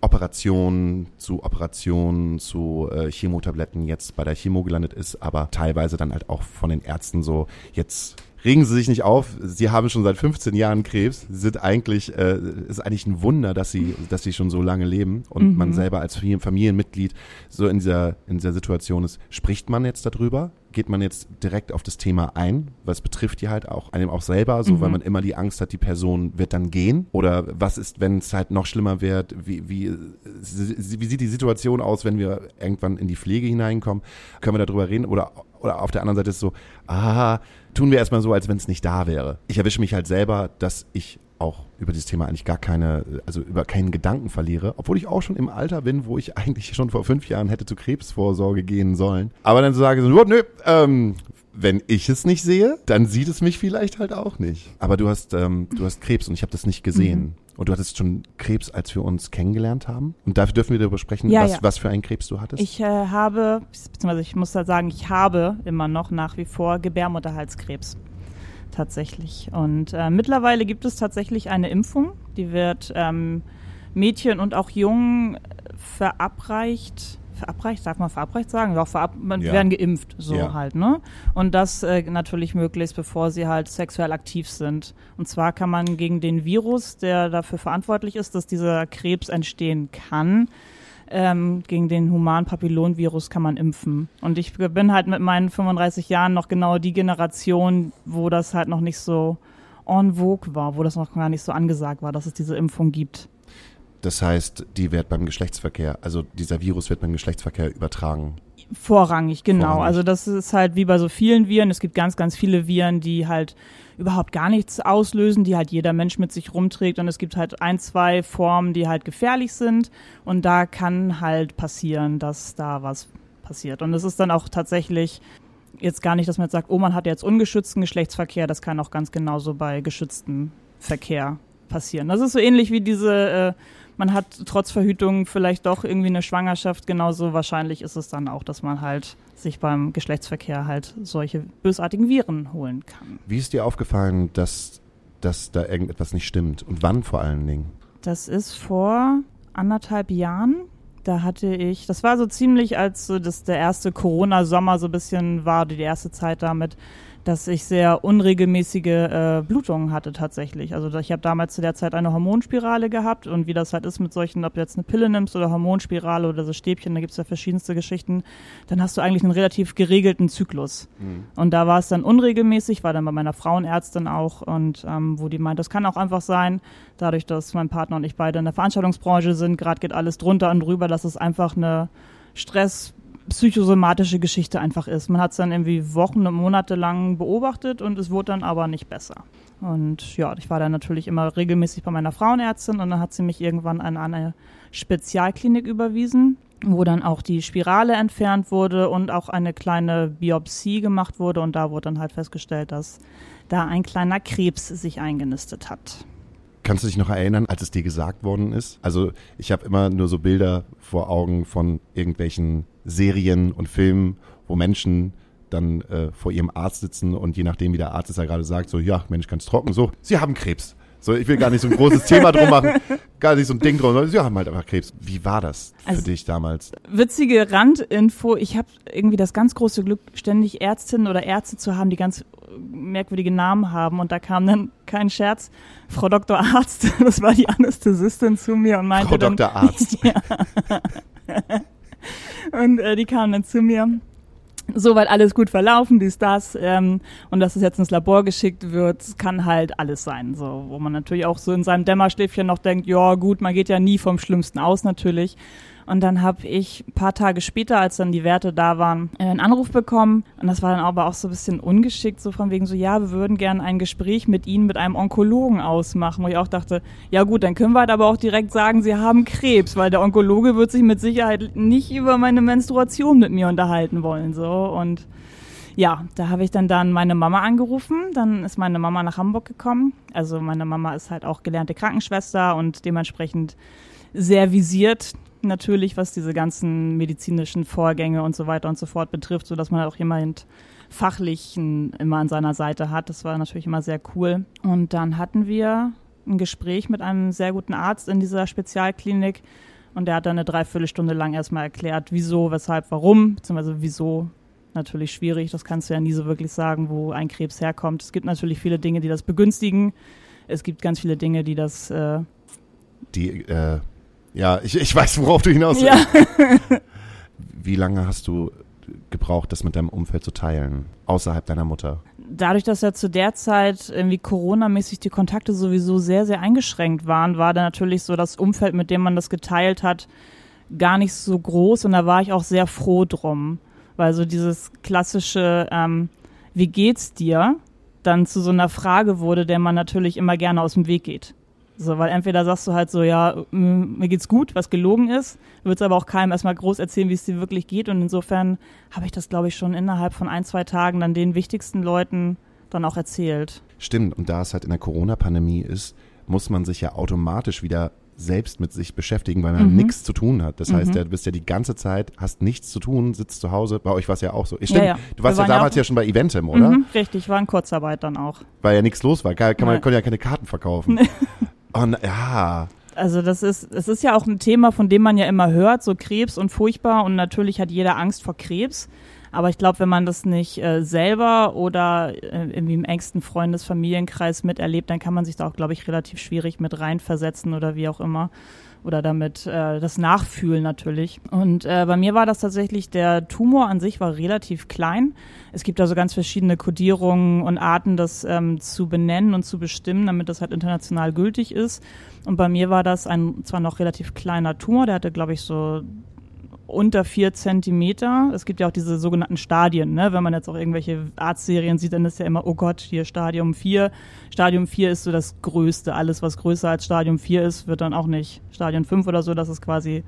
Operationen zu Operationen zu äh, Chemotabletten jetzt bei der Chemo gelandet ist, aber teilweise dann halt auch von den Ärzten so, jetzt regen Sie sich nicht auf, Sie haben schon seit 15 Jahren Krebs, Sie sind eigentlich, äh, ist eigentlich ein Wunder, dass Sie, dass Sie schon so lange leben und man selber als Familien- Familienmitglied so in dieser, in dieser Situation ist. Spricht man jetzt darüber? Geht man jetzt direkt auf das Thema ein? Was betrifft die halt auch einem auch selber, so weil man immer die Angst hat, die Person wird dann gehen? Oder was ist, wenn es halt noch schlimmer wird? Wie, wie, wie sieht die Situation aus, wenn wir irgendwann in die Pflege hineinkommen? Können wir darüber reden? Oder, oder auf der anderen Seite ist so, ah, tun wir erstmal so, als wenn es nicht da wäre. Ich erwische mich halt selber, dass ich auch über dieses Thema eigentlich gar keine, also über keinen Gedanken verliere, obwohl ich auch schon im Alter bin, wo ich eigentlich schon vor fünf Jahren hätte zur Krebsvorsorge gehen sollen. Aber dann so sage so, nö, ähm, wenn ich es nicht sehe, dann sieht es mich vielleicht halt auch nicht. Aber du hast, ähm, du hast Krebs und ich habe das nicht gesehen.
Mhm.
Und du hattest schon Krebs, als wir uns kennengelernt haben. Und dafür dürfen wir darüber sprechen,
Ja,
was,
ja.
was für einen Krebs du hattest.
Ich äh, habe, beziehungsweise ich muss da sagen, ich habe immer noch nach wie vor Gebärmutterhalskrebs. Tatsächlich. Und äh, mittlerweile gibt es tatsächlich eine Impfung, die wird ähm, Mädchen und auch Jungen äh, verabreicht. Verabreicht, darf man verabreicht sagen? Ja, verab man
Ja.
werden geimpft, so
Ja.
halt, ne? Und das äh, natürlich möglichst, bevor sie halt sexuell aktiv sind. Und zwar kann man gegen den Virus, der dafür verantwortlich ist, dass dieser Krebs entstehen kann, ähm, gegen den humanen Papillonvirus kann man impfen. Und ich bin halt mit meinen 35 Jahren noch genau die Generation, wo das halt noch nicht so en vogue war, wo das noch gar nicht so angesagt war, dass es diese Impfung gibt.
Das heißt, die wird beim Geschlechtsverkehr, also dieser Virus wird beim Geschlechtsverkehr übertragen.
Vorrangig, genau.
Vorrangig.
Also das ist halt wie bei so vielen Viren. Es gibt ganz, ganz viele Viren, die halt überhaupt gar nichts auslösen, die halt jeder Mensch mit sich rumträgt. Und es gibt halt ein, zwei Formen, die halt gefährlich sind. Und da kann halt passieren, dass da was passiert. Und es ist dann auch tatsächlich jetzt gar nicht, dass man jetzt sagt, oh, man hat jetzt ungeschützten Geschlechtsverkehr. Das kann auch ganz genauso bei geschütztem Verkehr passieren. Das ist so ähnlich wie diese, äh, man hat trotz Verhütung vielleicht doch irgendwie eine Schwangerschaft. Genauso wahrscheinlich ist es dann auch, dass man halt sich beim Geschlechtsverkehr halt solche bösartigen Viren holen kann.
Wie ist dir aufgefallen, dass, dass da irgendetwas nicht stimmt? Und wann vor allen Dingen?
Das ist vor anderthalb Jahren. Da hatte ich, das war so ziemlich, als so das der erste Corona-Sommer so ein bisschen war, die erste Zeit damit, dass ich sehr unregelmäßige äh, Blutungen hatte tatsächlich. Also ich habe damals zu der Zeit eine Hormonspirale gehabt und wie das halt ist mit solchen, ob du jetzt eine Pille nimmst oder Hormonspirale oder so Stäbchen, da gibt's ja verschiedenste Geschichten, dann hast du eigentlich einen relativ geregelten Zyklus. Und da war es dann unregelmäßig, war dann bei meiner Frauenärztin auch und ähm, wo die meint, das kann auch einfach sein, dadurch, dass mein Partner und ich beide in der Veranstaltungsbranche sind, gerade geht alles drunter und drüber, dass es einfach eine Stress psychosomatische Geschichte einfach ist. Man hat es dann irgendwie Wochen und Monate lang beobachtet und es wurde dann aber nicht besser. Und ja, ich war dann natürlich immer regelmäßig bei meiner Frauenärztin und dann hat sie mich irgendwann an eine Spezialklinik überwiesen, wo dann auch die Spirale entfernt wurde und auch eine kleine Biopsie gemacht wurde und da wurde dann halt festgestellt, dass da ein kleiner Krebs sich eingenistet hat.
Kannst du dich noch erinnern, als es dir gesagt worden ist? Also ich habe immer nur so Bilder vor Augen von irgendwelchen Serien und Filmen, wo Menschen dann äh, vor ihrem Arzt sitzen und je nachdem, wie der Arzt es ja gerade sagt, so, ja, Mensch, ganz trocken, so, sie haben Krebs. So, ich will gar nicht so ein großes Thema drum machen, gar nicht so ein Ding drum, sie haben halt einfach Krebs. Wie war das für
Also-
dich damals?
Witzige Randinfo, ich habe irgendwie das ganz große Glück, ständig Ärztinnen oder Ärzte zu haben, die ganz merkwürdige Namen haben und da kam dann kein Scherz, Frau Dr. Arzt, das war die Anästhesistin zu mir und meinte
Frau
dann,
Dr. Arzt.
Und äh, die kamen dann zu mir. Soweit alles gut verlaufen, dies, das, ähm, und dass es jetzt ins Labor geschickt wird, kann halt alles sein, so, wo man natürlich auch so in seinem Dämmerschläfchen noch denkt, ja gut, man geht ja nie vom Schlimmsten aus natürlich. Und dann habe ich ein paar Tage später, als dann die Werte da waren, äh, einen Anruf bekommen. Und das war dann aber auch so ein bisschen ungeschickt, so von wegen so, ja, wir würden gerne ein Gespräch mit Ihnen, mit einem Onkologen ausmachen. Wo ich auch dachte, ja gut, dann können wir halt aber auch direkt sagen, Sie haben Krebs, weil der Onkologe wird sich mit Sicherheit nicht über meine Menstruation mit mir unterhalten wollen. So und ja, da habe ich dann dann meine Mama angerufen. Dann ist meine Mama nach Hamburg gekommen. Also meine Mama ist halt auch gelernte Krankenschwester und dementsprechend sehr visiert natürlich, was diese ganzen medizinischen Vorgänge und so weiter und so fort betrifft, so dass man auch jemand fachlichen immer an seiner Seite hat. Das war natürlich immer sehr cool. Und dann hatten wir ein Gespräch mit einem sehr guten Arzt in dieser Spezialklinik und der hat dann eine Dreiviertelstunde lang erstmal erklärt, wieso, weshalb, warum, beziehungsweise wieso natürlich schwierig. Das kannst du ja nie so wirklich sagen, wo ein Krebs herkommt. Es gibt natürlich viele Dinge, die das begünstigen. Es gibt ganz viele Dinge, die das äh,
Die, äh, ja, ich, ich weiß, worauf du hinaus
ja.
willst. Wie lange hast du gebraucht, das mit deinem Umfeld zu teilen, außerhalb deiner Mutter?
dadurch, dass ja zu der Zeit irgendwie Corona-mäßig die Kontakte sowieso sehr, sehr eingeschränkt waren, war da natürlich so das Umfeld, mit dem man das geteilt hat, gar nicht so groß und da war ich auch sehr froh drum. Weil so dieses klassische, ähm, wie geht's dir, dann zu so einer Frage wurde, der man natürlich immer gerne aus dem Weg geht. So, weil entweder sagst du halt so, ja, m- mir geht's gut, was gelogen ist, würdest aber auch keinem erstmal groß erzählen, wie es dir wirklich geht. Und insofern habe ich das, glaube ich, schon innerhalb von ein, zwei Tagen dann den wichtigsten Leuten dann auch erzählt.
Stimmt, und da es halt in der Corona-Pandemie ist, muss man sich ja automatisch wieder selbst mit sich beschäftigen, weil man
Mhm.
nichts zu tun hat. Das heißt,
Mhm.
ja, du bist ja die ganze Zeit, hast nichts zu tun, sitzt zu Hause. Bei euch war es ja auch so. Stimmt,
ja.
du warst
Wir
ja
ja
damals
auch-
ja schon bei Eventim, oder?
Mhm, richtig, war in Kurzarbeit dann auch.
Weil ja nichts los war. Kann, kann man konnte ja keine Karten verkaufen. Und ja,
Also das ist, es ist ja auch ein Thema, von dem man ja immer hört, so Krebs und furchtbar und natürlich hat jeder Angst vor Krebs. Aber ich glaube, wenn man das nicht äh, selber oder äh, irgendwie im engsten Freundes-, Familienkreis miterlebt, dann kann man sich da auch, glaube ich, relativ schwierig mit reinversetzen oder wie auch immer. Oder damit äh, das Nachfühlen natürlich. Und äh, bei mir war das tatsächlich, der Tumor an sich war relativ klein. Es gibt also ganz verschiedene Kodierungen und Arten, das ähm, zu benennen und zu bestimmen, damit das halt international gültig ist. Und bei mir war das ein zwar noch relativ kleiner Tumor, der hatte, glaube ich, so unter vier Zentimeter. Es gibt ja auch diese sogenannten Stadien, ne? Wenn man jetzt auch irgendwelche Arztserien sieht, dann ist ja immer, oh Gott, hier Stadium 4. Stadium 4 ist so das Größte. Alles, was größer als Stadium 4 ist, wird dann auch nicht Stadium 5 oder so. Das ist quasi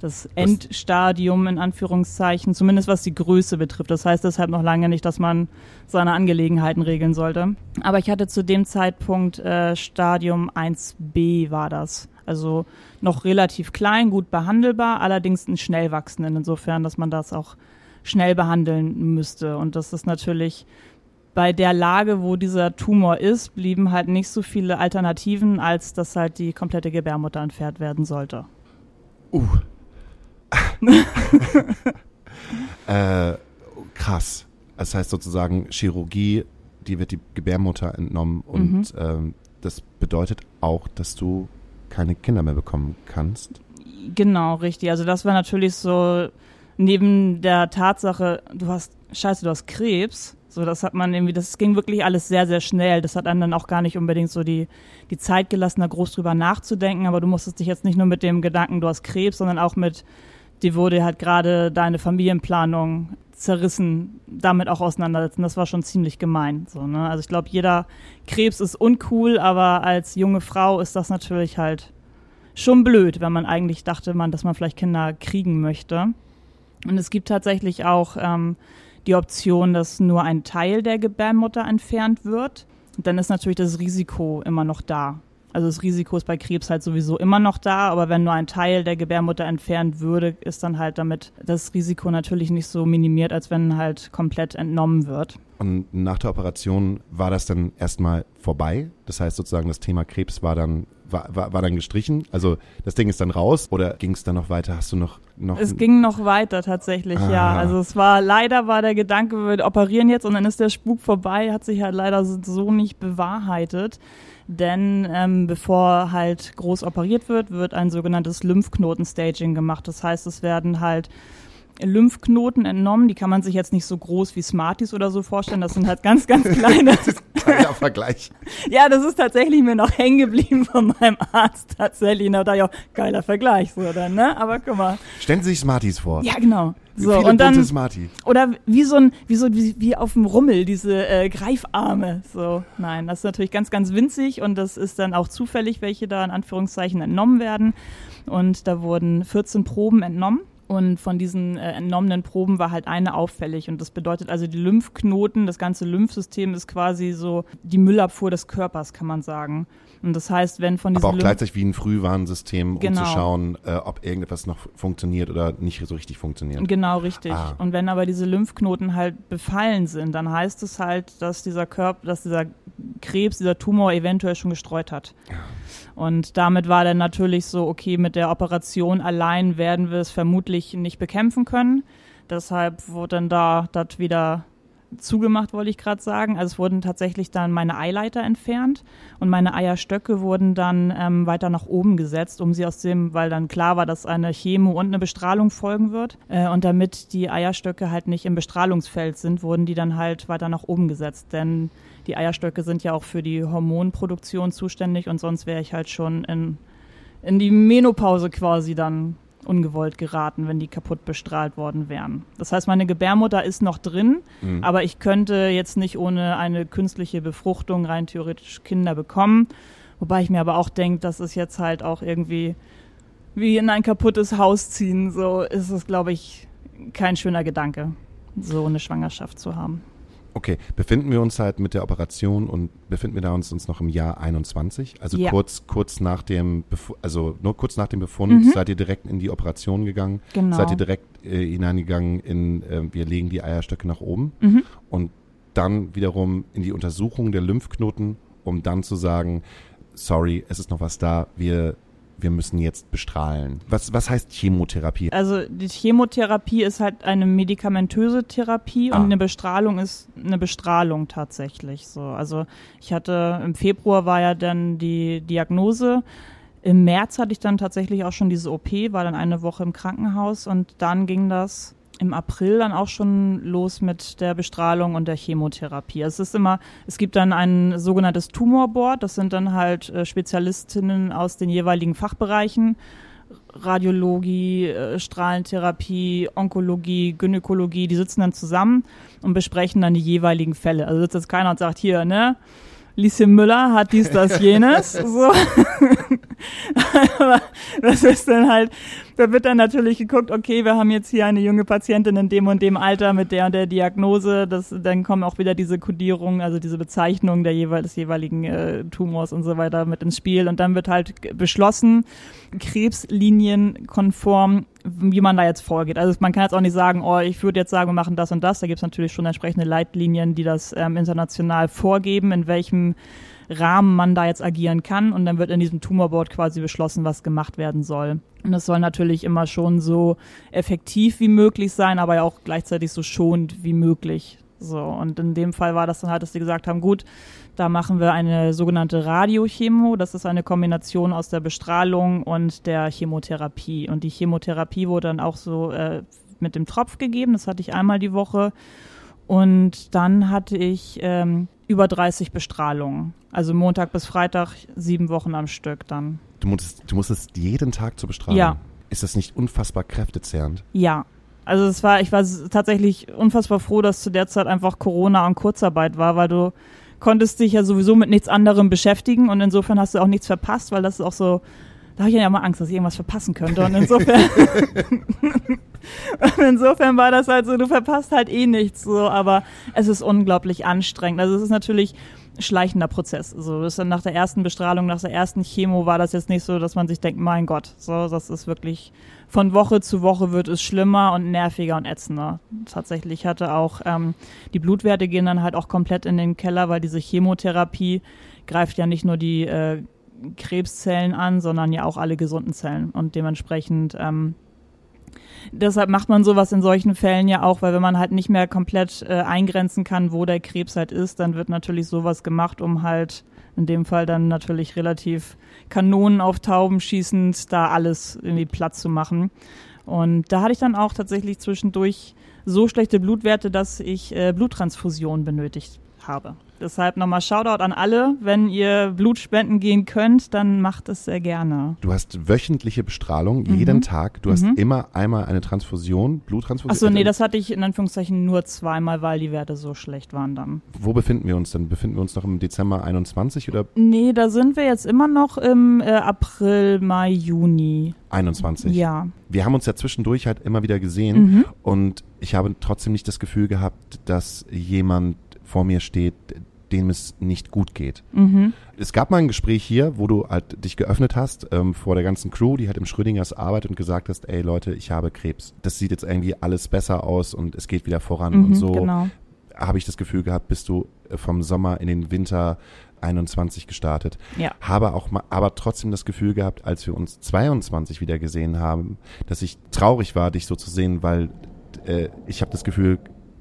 das Endstadium in Anführungszeichen, zumindest was die Größe betrifft. Das heißt deshalb noch lange nicht, dass man seine Angelegenheiten regeln sollte. Aber ich hatte zu dem Zeitpunkt äh, Stadium 1b war das. Also noch relativ klein, gut behandelbar, allerdings einen schnell wachsenden, insofern, dass man das auch schnell behandeln müsste. Und das ist natürlich bei der Lage, wo dieser Tumor ist, blieben halt nicht so viele Alternativen, als dass halt die komplette Gebärmutter entfernt werden sollte.
uh. äh, krass. Das heißt sozusagen Chirurgie, die wird die Gebärmutter entnommen und ähm, das bedeutet auch, dass du keine Kinder mehr bekommen kannst.
Genau, richtig. Also das war natürlich so neben der Tatsache, du hast Scheiße, du hast Krebs. So, das hat man irgendwie, das ging wirklich alles sehr, sehr schnell. Das hat einem dann auch gar nicht unbedingt so die, die Zeit gelassen, da groß drüber nachzudenken. Aber du musstest dich jetzt nicht nur mit dem Gedanken, du hast Krebs, sondern auch mit die wurde halt gerade deine Familienplanung zerrissen, damit auch auseinandersetzen. Das war schon ziemlich gemein. So, ne? Also ich glaube, jeder Krebs ist uncool, aber als junge Frau ist das natürlich halt schon blöd, wenn man eigentlich dachte, man, dass man vielleicht Kinder kriegen möchte. Und es gibt tatsächlich auch ähm, die Option, dass nur ein Teil der Gebärmutter entfernt wird. Und dann ist natürlich das Risiko immer noch da. Also das Risiko ist bei Krebs halt sowieso immer noch da, aber wenn nur ein Teil der Gebärmutter entfernt würde, ist dann halt damit das Risiko natürlich nicht so minimiert, als wenn halt komplett entnommen wird.
Und nach der Operation war das dann erstmal vorbei? Das heißt sozusagen, das Thema Krebs war dann war, war, war dann gestrichen? Also das Ding ist dann raus oder ging es dann noch weiter? Hast du noch noch?
Es ging noch weiter tatsächlich, ah. ja. Also es war leider war der Gedanke, wir operieren jetzt und dann ist der Spuk vorbei, hat sich halt leider so nicht bewahrheitet. Denn ähm, bevor halt groß operiert wird, wird ein sogenanntes Lymphknotenstaging gemacht. Das heißt, es werden halt Lymphknoten entnommen. Die kann man sich jetzt nicht so groß wie Smarties oder so vorstellen. Das sind halt ganz, ganz kleine. das ist
ein kleiner Vergleich.
ja, das ist tatsächlich mir noch hängen geblieben von meinem Arzt tatsächlich. Da dachte ich auch, geiler Vergleich so dann, ne? Aber guck mal.
Stellen Sie sich Smarties vor.
Ja, genau.
So, Viele und dann, Smarties.
Oder wie so ein, wie so, wie, wie auf dem Rummel, diese äh, Greifarme. So, nein, das ist natürlich ganz, ganz winzig und das ist dann auch zufällig, welche da in Anführungszeichen entnommen werden. Und da wurden 14 Proben entnommen und von diesen äh, entnommenen Proben war halt eine auffällig. Und das bedeutet also, die Lymphknoten, das ganze Lymphsystem ist quasi so die Müllabfuhr des Körpers, kann man sagen. Und das heißt, wenn von diesen
Aber auch gleichzeitig wie ein Frühwarnsystem, genau. um zu schauen, äh, ob irgendetwas noch funktioniert oder nicht so richtig funktioniert.
Genau, richtig. Ah. Und wenn aber diese Lymphknoten halt befallen sind, dann heißt es halt, dass dieser Körper, dass dieser Krebs, dieser Tumor eventuell schon gestreut hat. Ja. Und damit war dann natürlich so, okay, mit der Operation allein werden wir es vermutlich nicht bekämpfen können. Deshalb wurde dann da das wieder zugemacht, wollte ich gerade sagen. Also es wurden tatsächlich dann meine Eileiter entfernt und meine Eierstöcke wurden dann ähm, weiter nach oben gesetzt, um sie aus dem, weil dann klar war, dass eine Chemo und eine Bestrahlung folgen wird. Äh, und damit die Eierstöcke halt nicht im Bestrahlungsfeld sind, wurden die dann halt weiter nach oben gesetzt. Denn die Eierstöcke sind ja auch für die Hormonproduktion zuständig und sonst wäre ich halt schon in, in die Menopause quasi dann ungewollt geraten, wenn die kaputt bestrahlt worden wären. Das heißt, meine Gebärmutter ist noch drin, mhm. aber ich könnte jetzt nicht ohne eine künstliche Befruchtung rein theoretisch Kinder bekommen. Wobei ich mir aber auch denke, das ist jetzt halt auch irgendwie wie in ein kaputtes Haus ziehen. So ist es, glaube ich, kein schöner Gedanke, so eine Schwangerschaft zu haben.
Okay, befinden wir uns halt mit der Operation und befinden wir da uns, uns noch im Jahr 21? Also ja. kurz, kurz nach dem, Bef also nur kurz nach dem Befund mhm. seid ihr direkt in die Operation gegangen? Genau. Seid ihr direkt äh, hineingegangen in, äh, wir legen die Eierstöcke nach oben mhm. und dann wiederum in die Untersuchung der Lymphknoten, um dann zu sagen, sorry, es ist noch was da, wir wir müssen jetzt bestrahlen. Was, was heißt Chemotherapie?
Also die Chemotherapie ist halt eine medikamentöse Therapie ah. und eine Bestrahlung ist eine Bestrahlung tatsächlich so. Also ich hatte im Februar war ja dann die Diagnose. Im März hatte ich dann tatsächlich auch schon diese OP, war dann eine Woche im Krankenhaus und dann ging das im April dann auch schon los mit der Bestrahlung und der Chemotherapie. Es ist immer, es gibt dann ein sogenanntes Tumorboard, das sind dann halt äh, Spezialistinnen aus den jeweiligen Fachbereichen. Radiologie, äh, Strahlentherapie, Onkologie, Gynäkologie, die sitzen dann zusammen und besprechen dann die jeweiligen Fälle. Also sitzt jetzt keiner und sagt, hier, ne, Lieschen Müller hat dies, das, jenes. so. Aber das ist dann halt, da wird dann natürlich geguckt, okay, wir haben jetzt hier eine junge Patientin in dem und dem Alter mit der und der Diagnose. Das, dann kommen auch wieder diese Kodierungen, also diese Bezeichnung der jeweil, des jeweiligen äh, Tumors und so weiter mit ins Spiel. Und dann wird halt beschlossen, krebslinienkonform, wie man da jetzt vorgeht. Also man kann jetzt auch nicht sagen, oh, ich würde jetzt sagen, wir machen das und das. Da gibt es natürlich schon entsprechende Leitlinien, die das ähm, international vorgeben, in welchem Rahmen man da jetzt agieren kann. Und dann wird in diesem Tumorboard quasi beschlossen, was gemacht werden soll. Und das soll natürlich immer schon so effektiv wie möglich sein, aber ja auch gleichzeitig so schonend wie möglich. So, und in dem Fall war das dann halt, dass sie gesagt haben, gut, da machen wir eine sogenannte Radiochemo. Das ist eine Kombination aus der Bestrahlung und der Chemotherapie. Und die Chemotherapie wurde dann auch so äh, mit dem Tropf gegeben. Das hatte ich einmal die Woche. Und dann hatte ich ähm, über 30 Bestrahlungen. Also Montag bis Freitag sieben Wochen am Stück dann.
Du musstest, du musstest jeden Tag zur Bestrahlung?
Ja.
ist das nicht unfassbar kräftezehrend?
Ja. Also es war, ich war tatsächlich unfassbar froh, dass zu der Zeit einfach Corona und Kurzarbeit war, weil du konntest dich ja sowieso mit nichts anderem beschäftigen und insofern hast du auch nichts verpasst, weil das ist auch so, da habe ich ja immer Angst, dass ich irgendwas verpassen könnte und insofern und insofern war das halt so, du verpasst halt eh nichts so, aber es ist unglaublich anstrengend. Also es ist natürlich schleichender Prozess. So, das ist dann nach der ersten Bestrahlung, nach der ersten Chemo war das jetzt nicht so, dass man sich denkt, mein Gott, so, das ist wirklich von Woche zu Woche wird es schlimmer und nerviger und ätzender. Tatsächlich hatte auch ähm, die Blutwerte gehen dann halt auch komplett in den Keller, weil diese Chemotherapie greift ja nicht nur die äh, Krebszellen an, sondern ja auch alle gesunden Zellen und dementsprechend ähm, Deshalb macht man sowas in solchen Fällen ja auch, weil wenn man halt nicht mehr komplett äh, eingrenzen kann, wo der Krebs halt ist, dann wird natürlich sowas gemacht, um halt in dem Fall dann natürlich relativ Kanonen auf Tauben schießend da alles irgendwie Platz zu machen. Und da hatte ich dann auch tatsächlich zwischendurch so schlechte Blutwerte, dass ich äh, Bluttransfusion benötigt habe. Deshalb nochmal Shoutout an alle. Wenn ihr Blut spenden gehen könnt, dann macht es sehr gerne.
Du hast wöchentliche Bestrahlung,
Mhm.
jeden Tag. Du hast immer einmal eine Transfusion, Bluttransfusion.
Achso, nee, das hatte ich in Anführungszeichen nur zweimal, weil die Werte so schlecht waren dann.
Wo befinden wir uns denn? Befinden wir uns noch im Dezember 21 oder
Nee, da sind wir jetzt immer noch im äh, April, Mai, Juni.
21?
Ja.
Wir haben uns ja zwischendurch halt immer wieder gesehen
Mhm.
und ich habe trotzdem nicht das Gefühl gehabt, dass jemand vor mir steht, dem es nicht gut geht.
Mhm.
Es gab mal ein Gespräch hier, wo du halt dich geöffnet hast ähm, vor der ganzen Crew, die halt im Schrödingers arbeitet und gesagt hast, ey Leute, ich habe Krebs. Das sieht jetzt irgendwie alles besser aus und es geht wieder voran und
Mhm,
so
Genau.
habe ich das Gefühl gehabt, bist du äh, vom Sommer in den Winter 21 gestartet.
Ja.
Habe auch mal, aber trotzdem das Gefühl gehabt, als wir uns 22 wieder gesehen haben, dass ich traurig war, dich so zu sehen, weil äh, ich habe das Gefühl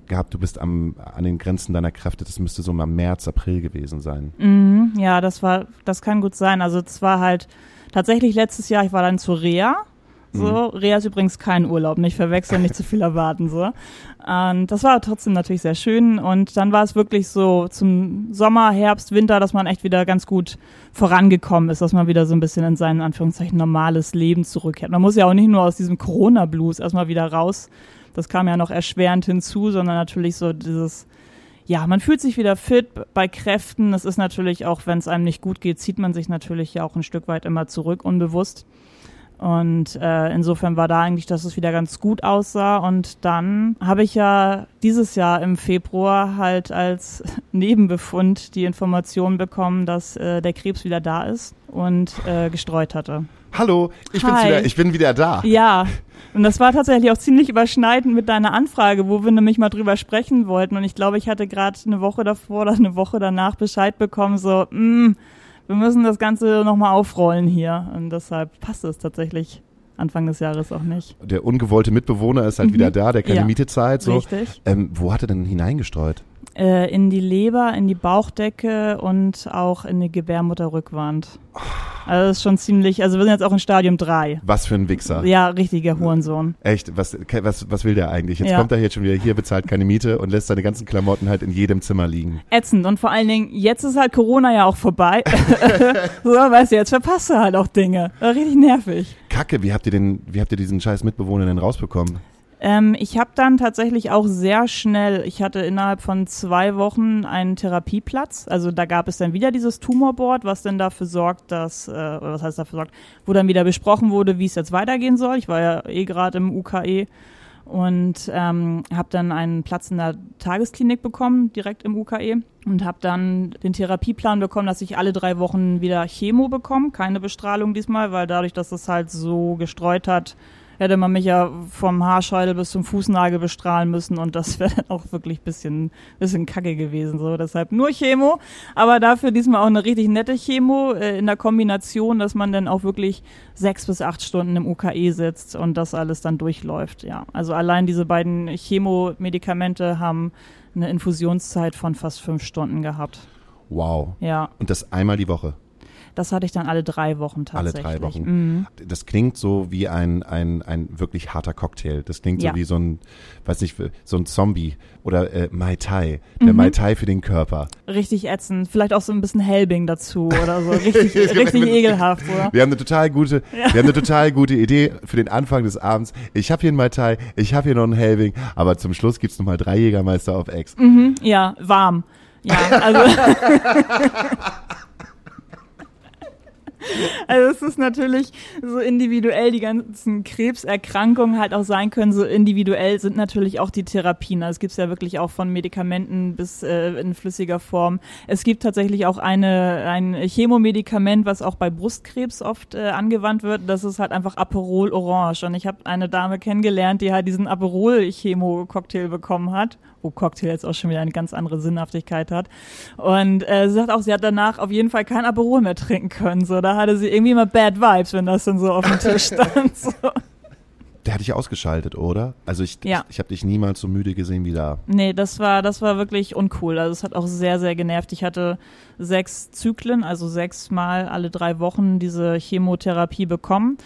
gehabt, du bist am, an den Grenzen deiner Kräfte. Das müsste so mal März, April gewesen sein.
Mhm, ja, das war, das kann gut sein. Also es war halt tatsächlich letztes Jahr, ich war dann zur Reha. So, Reha ist übrigens kein Urlaub, nicht verwechseln, nicht zu viel erwarten, so. Und das war trotzdem natürlich sehr schön. Und dann war es wirklich so zum Sommer, Herbst, Winter, dass man echt wieder ganz gut vorangekommen ist, dass man wieder so ein bisschen in sein, Anführungszeichen, normales Leben zurückkehrt. Man muss ja auch nicht nur aus diesem Corona-Blues erstmal wieder raus. Das kam ja noch erschwerend hinzu, sondern natürlich so dieses, ja, man fühlt sich wieder fit bei Kräften. Es ist natürlich auch, wenn es einem nicht gut geht, zieht man sich natürlich ja auch ein Stück weit immer zurück, unbewusst. Und äh, insofern war da eigentlich, dass es wieder ganz gut aussah. Und dann habe ich ja dieses Jahr im Februar halt als Nebenbefund die Information bekommen, dass äh, der Krebs wieder da ist und äh, gestreut hatte.
Hallo, ich, bin's wieder, ich bin wieder da.
Ja, und das war tatsächlich auch ziemlich überschneidend mit deiner Anfrage, wo wir nämlich mal drüber sprechen wollten. Und ich glaube, ich hatte gerade eine Woche davor oder eine Woche danach Bescheid bekommen, so, mm, wir müssen das Ganze nochmal aufrollen hier. Und deshalb passt es tatsächlich Anfang des Jahres auch nicht.
Der ungewollte Mitbewohner ist halt wieder da, der keine
Ja.
Miete zahlt. So.
Richtig.
Ähm, wo hat er denn hineingestreut?
Äh, in die Leber, in die Bauchdecke und auch in die Gebärmutterrückwand. Also das ist schon ziemlich, also wir sind jetzt auch in Stadium 3.
Was für ein Wichser.
Ja, richtiger Hurensohn.
Echt, was, was, was will der eigentlich? Jetzt
Ja.
kommt er jetzt schon wieder hier, bezahlt keine Miete und lässt seine ganzen Klamotten halt in jedem Zimmer liegen.
ätzend und vor allen Dingen, jetzt ist halt Corona ja auch vorbei. so, weißt du, jetzt verpasst du halt auch Dinge. Richtig nervig.
Kacke, wie habt ihr denn, wie habt ihr diesen scheiß Mitbewohner denn rausbekommen?
Ähm, ich habe dann tatsächlich auch sehr schnell, ich hatte innerhalb von zwei Wochen einen Therapieplatz. Also da gab es dann wieder dieses Tumorboard, was dann dafür sorgt, dass, äh, oder was heißt dafür sorgt, wo dann wieder besprochen wurde, wie es jetzt weitergehen soll. Ich war ja eh gerade im UKE und ähm, habe dann einen Platz in der Tagesklinik bekommen, direkt im UKE und habe dann den Therapieplan bekommen, dass ich alle drei Wochen wieder Chemo bekomme, keine Bestrahlung diesmal, weil dadurch, dass es halt so gestreut hat, hätte man mich ja vom Haarscheitel bis zum Fußnagel bestrahlen müssen und das wäre dann auch wirklich bisschen, bisschen kacke gewesen. So, deshalb nur Chemo, aber dafür diesmal auch eine richtig nette Chemo äh, in der Kombination, dass man dann auch wirklich sechs bis acht Stunden im UKE sitzt und das alles dann durchläuft. Ja, also allein diese beiden Chemomedikamente haben eine Infusionszeit von fast fünf Stunden gehabt.
Wow.
Ja.
Und das einmal die Woche.
Das hatte ich dann alle drei Wochen
Alle
tatsächlich.
drei Wochen.
Mhm.
Das klingt so wie ein, ein, ein wirklich harter Cocktail. Das klingt
Ja.
so wie so ein, weiß nicht, so ein Zombie oder äh, Mai Tai. Der
Mhm.
Mai Tai für den Körper.
Richtig ätzend. Vielleicht auch so ein bisschen Helbing dazu oder so. Richtig, richtig ekelhaft, oder?
Wir haben eine total gute, wir haben eine total gute Idee für den Anfang des Abends. Ich habe hier einen Mai Tai, ich habe hier noch einen Helving, aber zum Schluss gibt's noch mal drei Jägermeister auf Ex.
Mhm, ja, warm. Ja, also. Also es ist natürlich so individuell, die ganzen Krebserkrankungen halt auch sein können, so individuell sind natürlich auch die Therapien. Also es gibt ja wirklich auch von Medikamenten bis äh, in flüssiger Form. Es gibt tatsächlich auch eine, ein Chemomedikament, was auch bei Brustkrebs oft äh, angewandt wird. Das ist halt einfach Aperol Orange. Und ich habe eine Dame kennengelernt, die halt diesen Aperol-Chemo-Cocktail bekommen hat wo Cocktail jetzt auch schon wieder eine ganz andere Sinnhaftigkeit hat. Und äh, sie sagt auch, sie hat danach auf jeden Fall kein Aperol mehr trinken können. So, da hatte sie irgendwie immer Bad Vibes, wenn das dann so auf dem Tisch stand. So.
Der hat dich ausgeschaltet, oder? Also ich,
Ja.
ich, ich habe dich niemals so müde gesehen wie da.
Nee, das war, das war wirklich uncool. Also es hat auch sehr, sehr genervt. Ich hatte sechs Zyklen, also sechsmal alle drei Wochen diese Chemotherapie bekommen.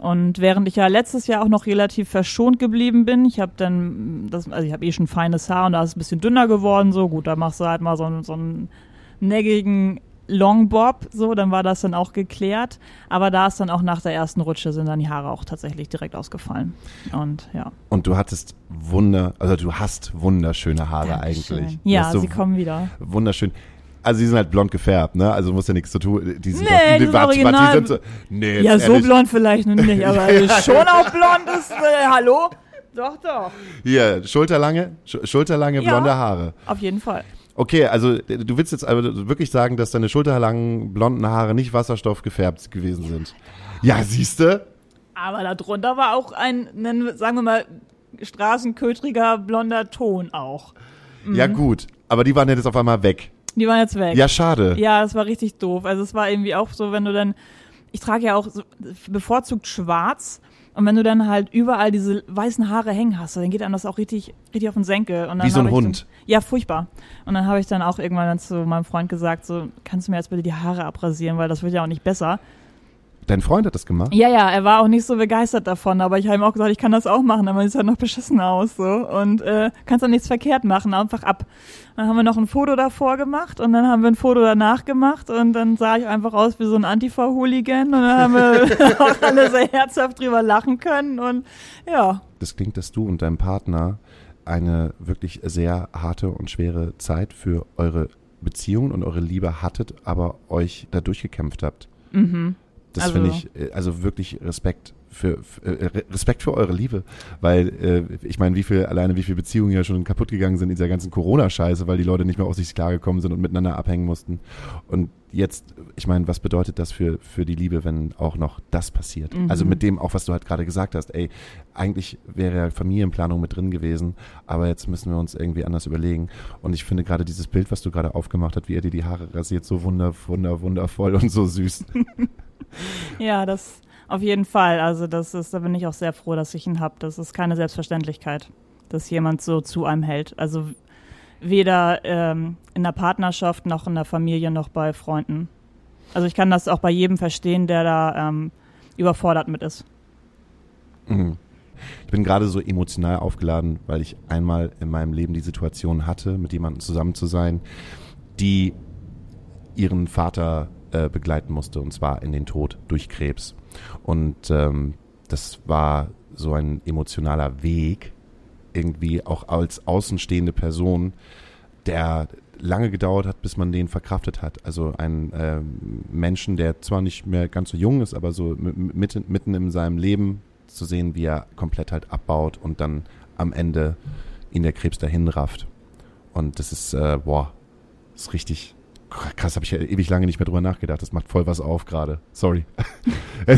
Und während ich ja letztes Jahr auch noch relativ verschont geblieben bin, ich habe dann, das, also ich habe eh schon feines Haar und da ist es ein bisschen dünner geworden, so gut, da machst du halt mal so, einen- so einen neckigen Longbob, so, dann war das dann auch geklärt. Aber da ist dann auch nach der ersten Rutsche sind dann die Haare auch tatsächlich direkt ausgefallen. Und ja.
Und du hattest wunder, also du hast wunderschöne Haare
Dankeschön.
eigentlich.
Ja,
so
sie kommen wieder.
Wunderschön. Also sie sind halt blond gefärbt, ne? Also muss ja nichts zu tun. Die sind
Nee,
doch,
die sind
warte,
original.
warte, die sind so, nee,
Ja, so
ehrlich.
blond vielleicht noch nicht, aber schon auch blond ist, äh, hallo? Doch, doch.
Hier, schulterlange, sch schulterlange
Ja.
blonde Haare.
Auf jeden Fall.
Okay, also du willst jetzt also wirklich sagen, dass deine schulterlangen blonden Haare nicht Wasserstoff gefärbt gewesen sind. Ja, siehste?
Aber darunter war auch ein, sagen wir mal, straßenkötriger blonder Ton auch.
Ja
Mhm.
gut, aber die waren jetzt auf einmal weg.
Die waren jetzt weg.
Ja, schade.
Ja, das war richtig doof. Also es war irgendwie auch so, wenn du dann, ich trage ja auch so, bevorzugt schwarz und wenn du dann halt überall diese weißen Haare hängen hast, dann geht einem das auch richtig, richtig auf den Senkel. Und dann
Wie so ein Hund.
Dann, ja, furchtbar. Und dann habe ich dann auch irgendwann dann zu meinem Freund gesagt, so, kannst du mir jetzt bitte die Haare abrasieren, weil das wird ja auch nicht besser.
Dein Freund hat das gemacht?
Ja, ja, er war auch nicht so begeistert davon, aber ich habe ihm auch gesagt, ich kann das auch machen, aber es sieht halt noch beschissen aus, so. Und äh, kannst doch nichts verkehrt machen, einfach ab. Dann haben wir noch ein Foto davor gemacht und dann haben wir ein Foto danach gemacht und dann sah ich einfach aus wie so ein Antifa-Hooligan und dann haben wir auch alle sehr herzhaft drüber lachen können und ja.
Das klingt, dass du und dein Partner eine wirklich sehr harte und schwere Zeit für eure Beziehung und eure Liebe hattet, aber euch da durchgekämpft habt.
Mhm.
Das
Also-
finde ich, äh, also wirklich Respekt für, für äh, Re- Respekt für eure Liebe, weil äh, ich meine, wie viel alleine wie viele Beziehungen ja schon kaputt gegangen sind in dieser ganzen Corona-Scheiße, weil die Leute nicht mehr auf sich klargekommen sind und miteinander abhängen mussten. Und jetzt, ich meine, was bedeutet das für für die Liebe, wenn auch noch das passiert?
Mhm.
Also mit dem auch, was du halt gerade gesagt hast, ey, eigentlich wäre ja Familienplanung mit drin gewesen, aber jetzt müssen wir uns irgendwie anders überlegen. Und ich finde gerade dieses Bild, was du gerade aufgemacht hast, wie er dir die Haare rasiert, so wunder, wunder, wundervoll und so süß.
Ja, das auf jeden Fall. Also das ist, da bin ich auch sehr froh, dass ich ihn hab. Das ist keine Selbstverständlichkeit, dass jemand so zu einem hält. Also weder ähm, in der Partnerschaft noch in der Familie noch bei Freunden. Also ich kann das auch bei jedem verstehen, der da ähm, überfordert mit ist.
Mhm. Ich bin gerade so emotional aufgeladen, weil ich einmal in meinem Leben die Situation hatte, mit jemandem zusammen zu sein, die ihren Vater äh, begleiten musste, und zwar in den Tod durch Krebs. Und ähm, das war so ein emotionaler Weg, irgendwie auch als außenstehende Person, der lange gedauert hat, bis man den verkraftet hat. Also ein ähm, Menschen, der zwar nicht mehr ganz so jung ist, aber so mitten, mitten in seinem Leben zu sehen, wie er komplett halt abbaut und dann am Ende ihn der Krebs dahin rafft. Und das ist, äh, boah, ist richtig krass, habe ich ja ewig lange nicht mehr drüber nachgedacht. Das macht voll was auf gerade. Sorry.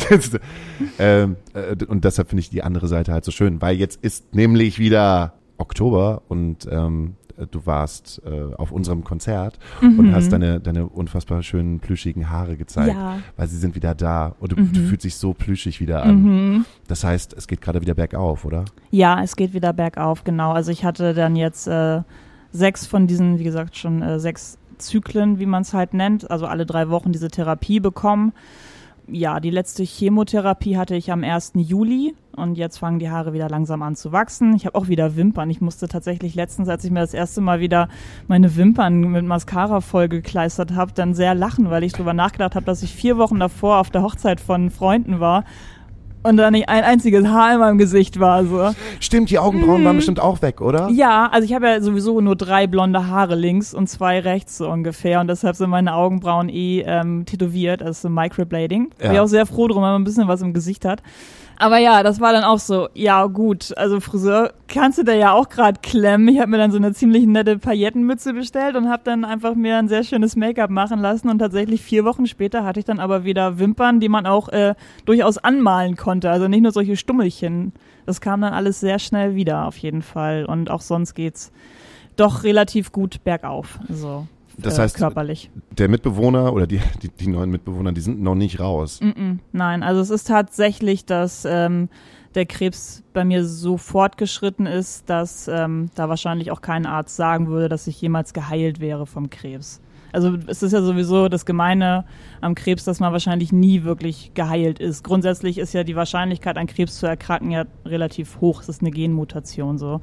Ähm, äh, und deshalb finde ich die andere Seite halt so schön, weil jetzt ist nämlich wieder Oktober und ähm, du warst äh, auf unserem Konzert und hast deine, deine unfassbar schönen plüschigen Haare gezeigt,
Ja.
weil sie sind wieder da und du, du fühlst dich so plüschig wieder an.
Mhm.
Das heißt, es geht gerade wieder bergauf, oder?
Ja, es geht wieder bergauf, genau. Also ich hatte dann jetzt äh, sechs von diesen, wie gesagt, schon äh, sechs Zyklen, wie man es halt nennt, also alle drei Wochen diese Therapie bekommen. Ja, die letzte Chemotherapie hatte ich am 1. Juli und jetzt fangen die Haare wieder langsam an zu wachsen. Ich habe auch wieder Wimpern. Ich musste tatsächlich letztens, als ich mir das erste Mal wieder meine Wimpern mit Mascara vollgekleistert habe, dann sehr lachen, weil ich drüber nachgedacht habe, dass ich vier Wochen davor auf der Hochzeit von Freunden war und da nicht ein einziges Haar in meinem Gesicht war. So.
Stimmt, die Augenbrauen waren bestimmt auch weg, oder?
Ja, also ich habe ja sowieso nur drei blonde Haare links und zwei rechts so ungefähr und deshalb sind meine Augenbrauen eh ähm, tätowiert, also Microblading. Ja. Bin ich auch sehr froh drum, wenn man ein bisschen was im Gesicht hat. Aber ja, das war dann auch so, ja gut, also Friseur kannst du da ja auch gerade klemmen. Ich habe mir dann so eine ziemlich nette Paillettenmütze bestellt und habe dann einfach mir ein sehr schönes Make-up machen lassen und tatsächlich vier Wochen später hatte ich dann aber wieder Wimpern, die man auch äh, durchaus anmalen konnte. Also nicht nur solche Stummelchen. Das kam dann alles sehr schnell wieder auf jeden Fall und auch sonst geht's doch relativ gut bergauf. So
das äh, heißt,
körperlich.
Der Mitbewohner oder die, die, die, neuen Mitbewohner, die sind noch nicht raus.
Mm -mm, nein, also es ist tatsächlich, dass ähm, der Krebs bei mir so fortgeschritten ist, dass ähm, da wahrscheinlich auch kein Arzt sagen würde, dass ich jemals geheilt wäre vom Krebs. Also es ist ja sowieso das Gemeine am Krebs, dass man wahrscheinlich nie wirklich geheilt ist. Grundsätzlich ist ja die Wahrscheinlichkeit, an Krebs zu erkranken, ja relativ hoch. Es ist eine Genmutation so.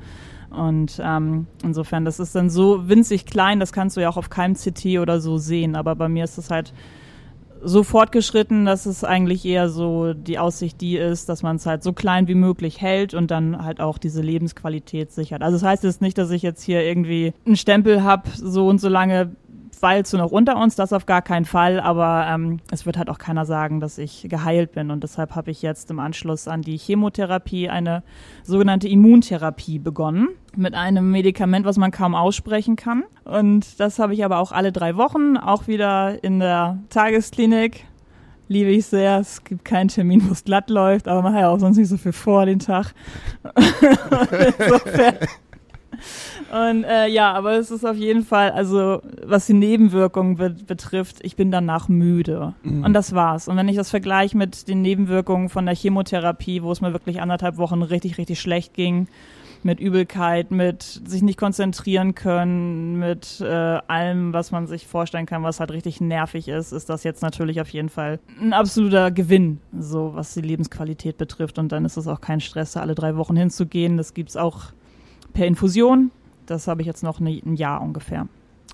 Und ähm, insofern, das ist dann so winzig klein, das kannst du ja auch auf keinem CT oder so sehen. Aber bei mir ist es halt so fortgeschritten, dass es eigentlich eher so die Aussicht die ist, dass man es halt so klein wie möglich hält und dann halt auch diese Lebensqualität sichert. Also das heißt jetzt nicht, dass ich jetzt hier irgendwie einen Stempel habe, so und so lange du noch unter uns, das auf gar keinen Fall, aber ähm, es wird halt auch keiner sagen, dass ich geheilt bin und deshalb habe ich jetzt im Anschluss an die Chemotherapie eine sogenannte Immuntherapie begonnen mit einem Medikament, was man kaum aussprechen kann und das habe ich aber auch alle drei Wochen, auch wieder in der Tagesklinik liebe ich sehr. Es gibt keinen Termin, wo es glatt läuft, aber man hat ja auch sonst nicht so viel vor den Tag. Insofern und äh, ja, aber es ist auf jeden Fall, also was die Nebenwirkungen be betrifft, ich bin danach müde. Mhm. Und das war's. Und wenn ich das vergleiche mit den Nebenwirkungen von der Chemotherapie, wo es mir wirklich anderthalb Wochen richtig, richtig schlecht ging, mit Übelkeit, mit sich nicht konzentrieren können, mit äh, allem, was man sich vorstellen kann, was halt richtig nervig ist, ist das jetzt natürlich auf jeden Fall ein absoluter Gewinn, so was die Lebensqualität betrifft. Und dann ist es auch kein Stress, da alle drei Wochen hinzugehen. Das gibt's auch per Infusion. Das habe ich jetzt noch ne, ein Jahr ungefähr.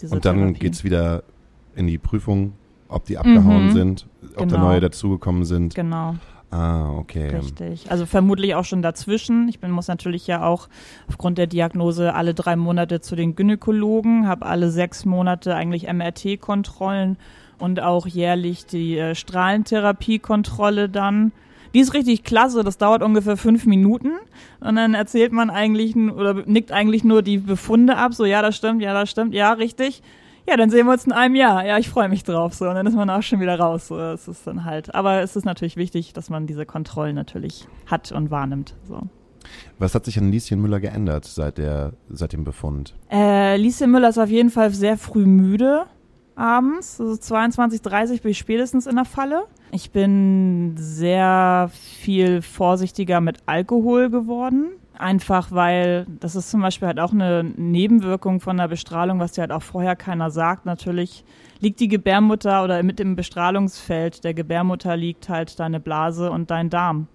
Und dann geht es wieder in die Prüfung, ob die abgehauen mhm. sind, ob genau. da neue dazugekommen sind.
Genau.
Ah, okay.
Richtig. Also vermutlich auch schon dazwischen. Ich bin, muss natürlich ja auch aufgrund der Diagnose alle drei Monate zu den Gynäkologen, habe alle sechs Monate eigentlich MRT-Kontrollen und auch jährlich die äh, Strahlentherapie-Kontrolle dann. Die ist richtig klasse, das dauert ungefähr fünf Minuten und dann erzählt man eigentlich oder nickt eigentlich nur die Befunde ab, so ja, das stimmt, ja, das stimmt, ja, richtig. Ja, dann sehen wir uns in einem Jahr. Ja, ich freue mich drauf. So, und dann ist man auch schon wieder raus. So, das ist dann halt. Aber es ist natürlich wichtig, dass man diese Kontrollen natürlich hat und wahrnimmt. So.
Was hat sich an Lieschen Müller geändert seit, der, seit dem Befund?
Äh, Lieschen Müller ist auf jeden Fall sehr früh müde abends. Also 22, 30 bin ich spätestens in der Falle. Ich bin sehr viel vorsichtiger mit Alkohol geworden. Einfach weil, das ist zum Beispiel halt auch eine Nebenwirkung von der Bestrahlung, was dir halt auch vorher keiner sagt. Natürlich liegt die Gebärmutter oder mit dem Bestrahlungsfeld der Gebärmutter liegt halt deine Blase und dein Darm.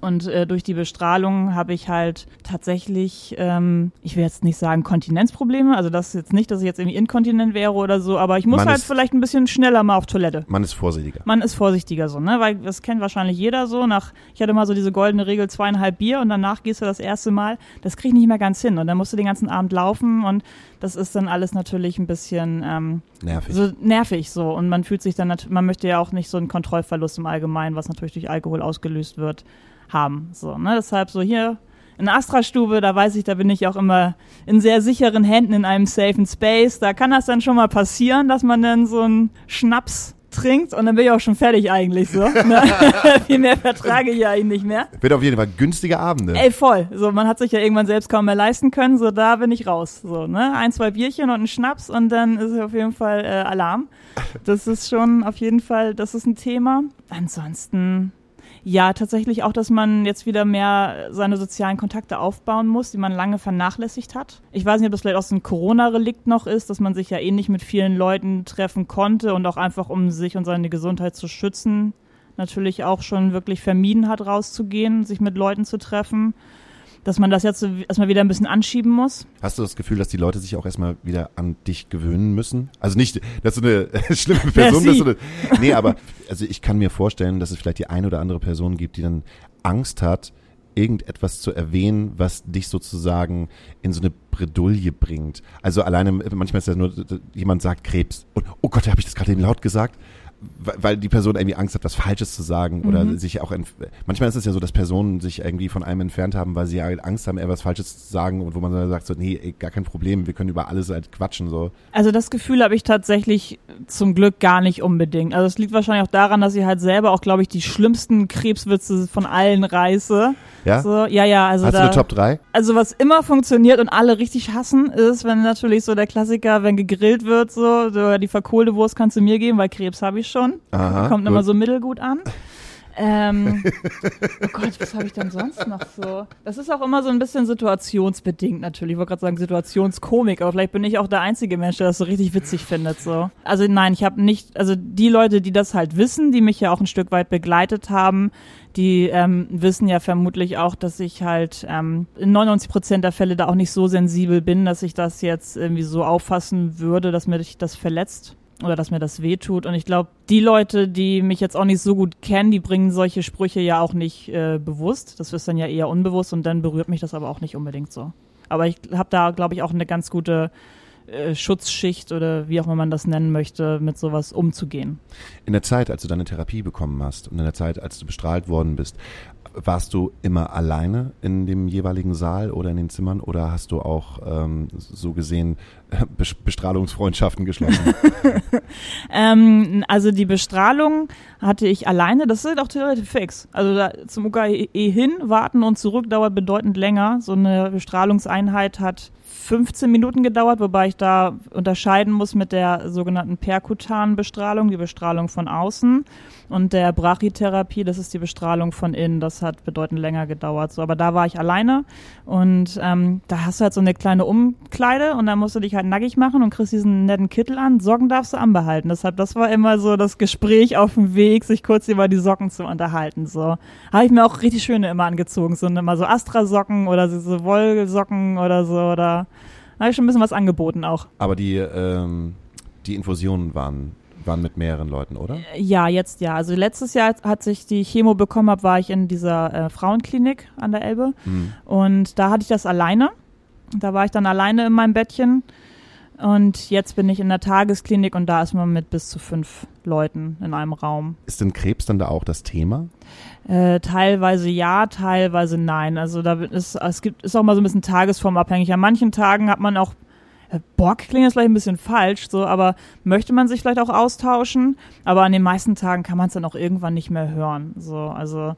Und äh, durch die Bestrahlung habe ich halt tatsächlich, ähm, ich will jetzt nicht sagen Kontinenzprobleme, also das ist jetzt nicht, dass ich jetzt irgendwie inkontinent wäre oder so, aber ich muss man halt vielleicht ein bisschen schneller mal auf Toilette.
Man ist vorsichtiger.
Man ist vorsichtiger so, ne? Weil das kennt wahrscheinlich jeder so. Nach, ich hatte mal so diese goldene Regel zweieinhalb Bier und danach gehst du das erste Mal. Das krieg ich nicht mehr ganz hin. Und dann musst du den ganzen Abend laufen und das ist dann alles natürlich ein bisschen ähm,
nervig.
So nervig so. Und man fühlt sich dann, man möchte ja auch nicht so einen Kontrollverlust im Allgemeinen, was natürlich durch Alkohol ausgelöst wird, haben. So, ne? Deshalb so hier in der Astra-Stube, da weiß ich, da bin ich auch immer in sehr sicheren Händen in einem safen Space. Da kann das dann schon mal passieren, dass man dann so einen Schnaps trinkt und dann bin ich auch schon fertig eigentlich so. Ne? Viel mehr vertrage ich ja eigentlich nicht mehr.
Wird auf jeden Fall günstige Abende.
Ey, voll. So, man hat sich ja irgendwann selbst kaum mehr leisten können, so da bin ich raus. So, ne? Ein, zwei Bierchen und ein Schnaps und dann ist auf jeden Fall äh, Alarm. Das ist schon auf jeden Fall, das ist ein Thema. Ansonsten Ja, tatsächlich auch, dass man jetzt wieder mehr seine sozialen Kontakte aufbauen muss, die man lange vernachlässigt hat. Ich weiß nicht, ob das vielleicht auch so ein Corona-Relikt noch ist, dass man sich ja eh nicht mit vielen Leuten treffen konnte und auch einfach, um sich und seine Gesundheit zu schützen, natürlich auch schon wirklich vermieden hat, rauszugehen, sich mit Leuten zu treffen dass man das jetzt so erstmal wieder ein bisschen anschieben muss.
Hast du das Gefühl, dass die Leute sich auch erstmal wieder an dich gewöhnen müssen? Also nicht, dass du eine schlimme Person bist. Oder, nee, aber also ich kann mir vorstellen, dass es vielleicht die eine oder andere Person gibt, die dann Angst hat, irgendetwas zu erwähnen, was dich sozusagen in so eine Bredouille bringt. Also alleine, manchmal ist ja nur, jemand sagt Krebs und oh Gott, habe ich das gerade eben laut gesagt? Weil die Person irgendwie Angst hat, was Falsches zu sagen oder mhm. sich auch manchmal ist es ja so, dass Personen sich irgendwie von einem entfernt haben, weil sie ja Angst haben, etwas Falsches zu sagen und wo man dann sagt so, nee, gar kein Problem, wir können über alles halt quatschen so.
Also das Gefühl habe ich tatsächlich zum Glück gar nicht unbedingt. Also es liegt wahrscheinlich auch daran, dass ich halt selber auch, glaube ich, die schlimmsten Krebswitze von allen reiße.
Ja?
So, ja, ja, also
Hast
da,
du eine Top 3?
Also was immer funktioniert und alle richtig hassen, ist, wenn natürlich so der Klassiker, wenn gegrillt wird, so, so die verkohlte Wurst kannst du mir geben, weil Krebs habe ich schon. Aha, Kommt gut. immer so mittelgut an. Ähm, oh Gott, was habe ich denn sonst noch so? Das ist auch immer so ein bisschen situationsbedingt natürlich. Ich wollte gerade sagen Situationskomik, aber vielleicht bin ich auch der einzige Mensch, der das so richtig witzig findet. So. Also nein, ich habe nicht, also die Leute, die das halt wissen, die mich ja auch ein Stück weit begleitet haben, die ähm, wissen ja vermutlich auch, dass ich halt ähm, in 99 Prozent der Fälle da auch nicht so sensibel bin, dass ich das jetzt irgendwie so auffassen würde, dass mir das verletzt oder dass mir das wehtut. Und ich glaube, die Leute, die mich jetzt auch nicht so gut kennen, die bringen solche Sprüche ja auch nicht äh, bewusst. Das ist dann ja eher unbewusst und dann berührt mich das aber auch nicht unbedingt so. Aber ich habe da, glaube ich, auch eine ganz gute äh, Schutzschicht oder wie auch immer man das nennen möchte, mit sowas umzugehen.
In der Zeit, als du deine Therapie bekommen hast und in der Zeit, als du bestrahlt worden bist, warst du immer alleine in dem jeweiligen Saal oder in den Zimmern oder hast du auch ähm, so gesehen Bestrahlungsfreundschaften geschlossen?
ähm, also die Bestrahlung hatte ich alleine, das ist auch relativ fix. Also da, zum UKE hin, warten und zurück dauert bedeutend länger. So eine Bestrahlungseinheit hat 15 Minuten gedauert, wobei ich da unterscheiden muss mit der sogenannten perkutanen Bestrahlung, die Bestrahlung von außen, und der Brachytherapie, das ist die Bestrahlung von innen. Das hat bedeutend länger gedauert. So, aber da war ich alleine und ähm, da hast du halt so eine kleine Umkleide und dann musst du dich halt nackig machen und kriegst diesen netten Kittel an. Socken darfst du anbehalten. Deshalb, das war immer so das Gespräch auf dem Weg, sich kurz über die Socken zu unterhalten. So habe ich mir auch richtig schöne immer angezogen, so immer so Astra-Socken oder so Wollsocken oder so oder habe ich schon ein bisschen was angeboten auch.
Aber die, ähm, die Infusionen waren, waren mit mehreren Leuten, oder?
Ja, jetzt ja. Also letztes Jahr, als ich die Chemo bekommen habe, war ich in dieser äh, Frauenklinik an der Elbe. Mhm. Und da hatte ich das alleine. Da war ich dann alleine in meinem Bettchen. Und jetzt bin ich in der Tagesklinik und da ist man mit bis zu fünf Leuten in einem Raum.
Ist denn Krebs dann da auch das Thema?
Äh, teilweise ja, teilweise nein. Also da ist es gibt ist auch mal so ein bisschen tagesformabhängig. An manchen Tagen hat man auch äh, Bock klingt jetzt vielleicht ein bisschen falsch, so, aber möchte man sich vielleicht auch austauschen. Aber an den meisten Tagen kann man es dann auch irgendwann nicht mehr hören. So, also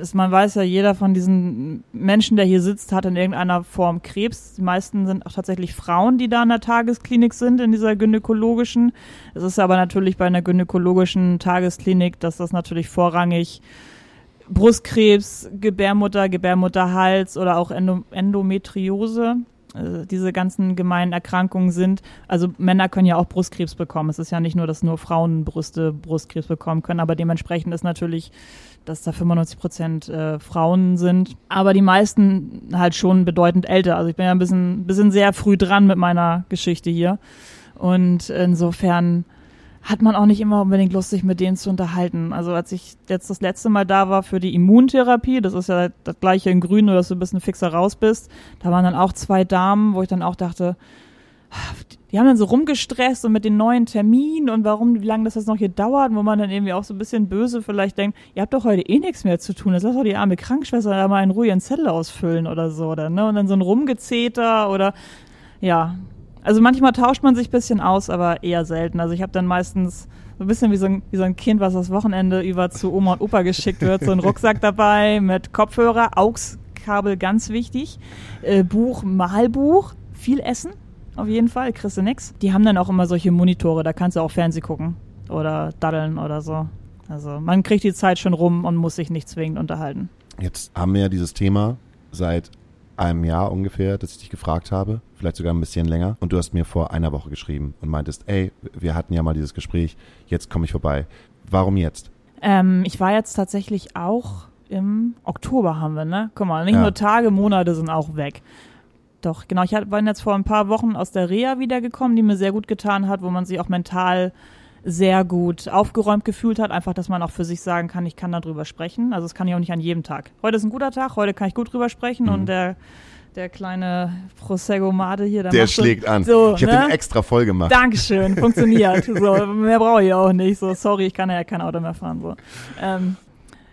ist, man weiß ja, jeder von diesen Menschen, der hier sitzt, hat in irgendeiner Form Krebs. Die meisten sind auch tatsächlich Frauen, die da in der Tagesklinik sind, in dieser gynäkologischen. Es ist aber natürlich bei einer gynäkologischen Tagesklinik, dass das natürlich vorrangig Brustkrebs, Gebärmutter, Gebärmutterhals oder auch Endometriose äh, diese ganzen gemeinen Erkrankungen sind. Also Männer können ja auch Brustkrebs bekommen. Es ist ja nicht nur, dass nur Frauen Brüste Brustkrebs bekommen können, aber dementsprechend ist natürlich, dass da 95 Prozent äh, Frauen sind. Aber die meisten halt schon bedeutend älter. Also ich bin ja ein bisschen, bisschen sehr früh dran mit meiner Geschichte hier. Und insofern hat man auch nicht immer unbedingt Lust, sich mit denen zu unterhalten. Also als ich jetzt das letzte Mal da war für die Immuntherapie, das ist ja das gleiche in Grün, nur dass du ein bisschen fixer raus bist, da waren dann auch zwei Damen, wo ich dann auch dachte, die haben dann so rumgestresst und mit den neuen Terminen und warum, wie lange das jetzt noch hier dauert, wo man dann irgendwie auch so ein bisschen böse vielleicht denkt, ihr habt doch heute eh nichts mehr zu tun, jetzt lass doch die arme Krankenschwester da mal einen ruhigen Zettel ausfüllen oder so, oder, ne? Und dann so ein Rumgezeter oder, ja, also manchmal tauscht man sich ein bisschen aus, aber eher selten. Also ich habe dann meistens so ein bisschen wie so, ein, wie so ein Kind, was das Wochenende über zu Oma und Opa geschickt wird. So ein Rucksack dabei mit Kopfhörer, AUX-Kabel ganz wichtig, äh, Buch, Malbuch, viel Essen auf jeden Fall, kriegst du nix. Die haben dann auch immer solche Monitore, da kannst du auch Fernseh gucken oder daddeln oder so. Also man kriegt die Zeit schon rum und muss sich nicht zwingend unterhalten.
Jetzt haben wir ja dieses Thema seit einem Jahr ungefähr, dass ich dich gefragt habe, vielleicht sogar ein bisschen länger. Und du hast mir vor einer Woche geschrieben und meintest, ey, wir hatten ja mal dieses Gespräch, jetzt komme ich vorbei. Warum jetzt?
Ähm, ich war jetzt tatsächlich auch im Oktober haben wir, ne? Guck mal, nicht
Ja.
nur Tage, Monate sind auch weg. Doch, genau. Ich bin jetzt vor ein paar Wochen aus der Reha wiedergekommen, die mir sehr gut getan hat, wo man sich auch mental sehr gut aufgeräumt gefühlt hat. Einfach, dass man auch für sich sagen kann, ich kann darüber sprechen. Also das kann ich auch nicht an jedem Tag. Heute ist ein guter Tag, heute kann ich gut drüber sprechen
Mhm.
und der, der kleine Prosecco Mate hier, der,
Der
so-
schlägt an.
So,
ich habe
ne?
den extra voll gemacht.
Dankeschön, funktioniert. so, mehr brauche ich auch nicht. So, sorry, ich kann ja kein Auto mehr fahren. So. Ähm,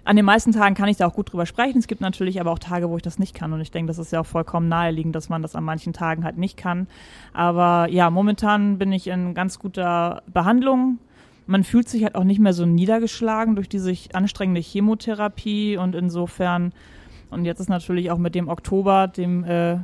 an den meisten Tagen kann ich da auch gut drüber sprechen. Es gibt natürlich aber auch Tage, wo ich das nicht kann. Und ich denke, das ist ja auch vollkommen naheliegend, dass man das an manchen Tagen halt nicht kann. Aber ja, momentan bin ich in ganz guter Behandlung. Man fühlt sich halt auch nicht mehr so niedergeschlagen durch diese anstrengende Chemotherapie und insofern, und jetzt ist natürlich auch mit dem Oktober, dem äh,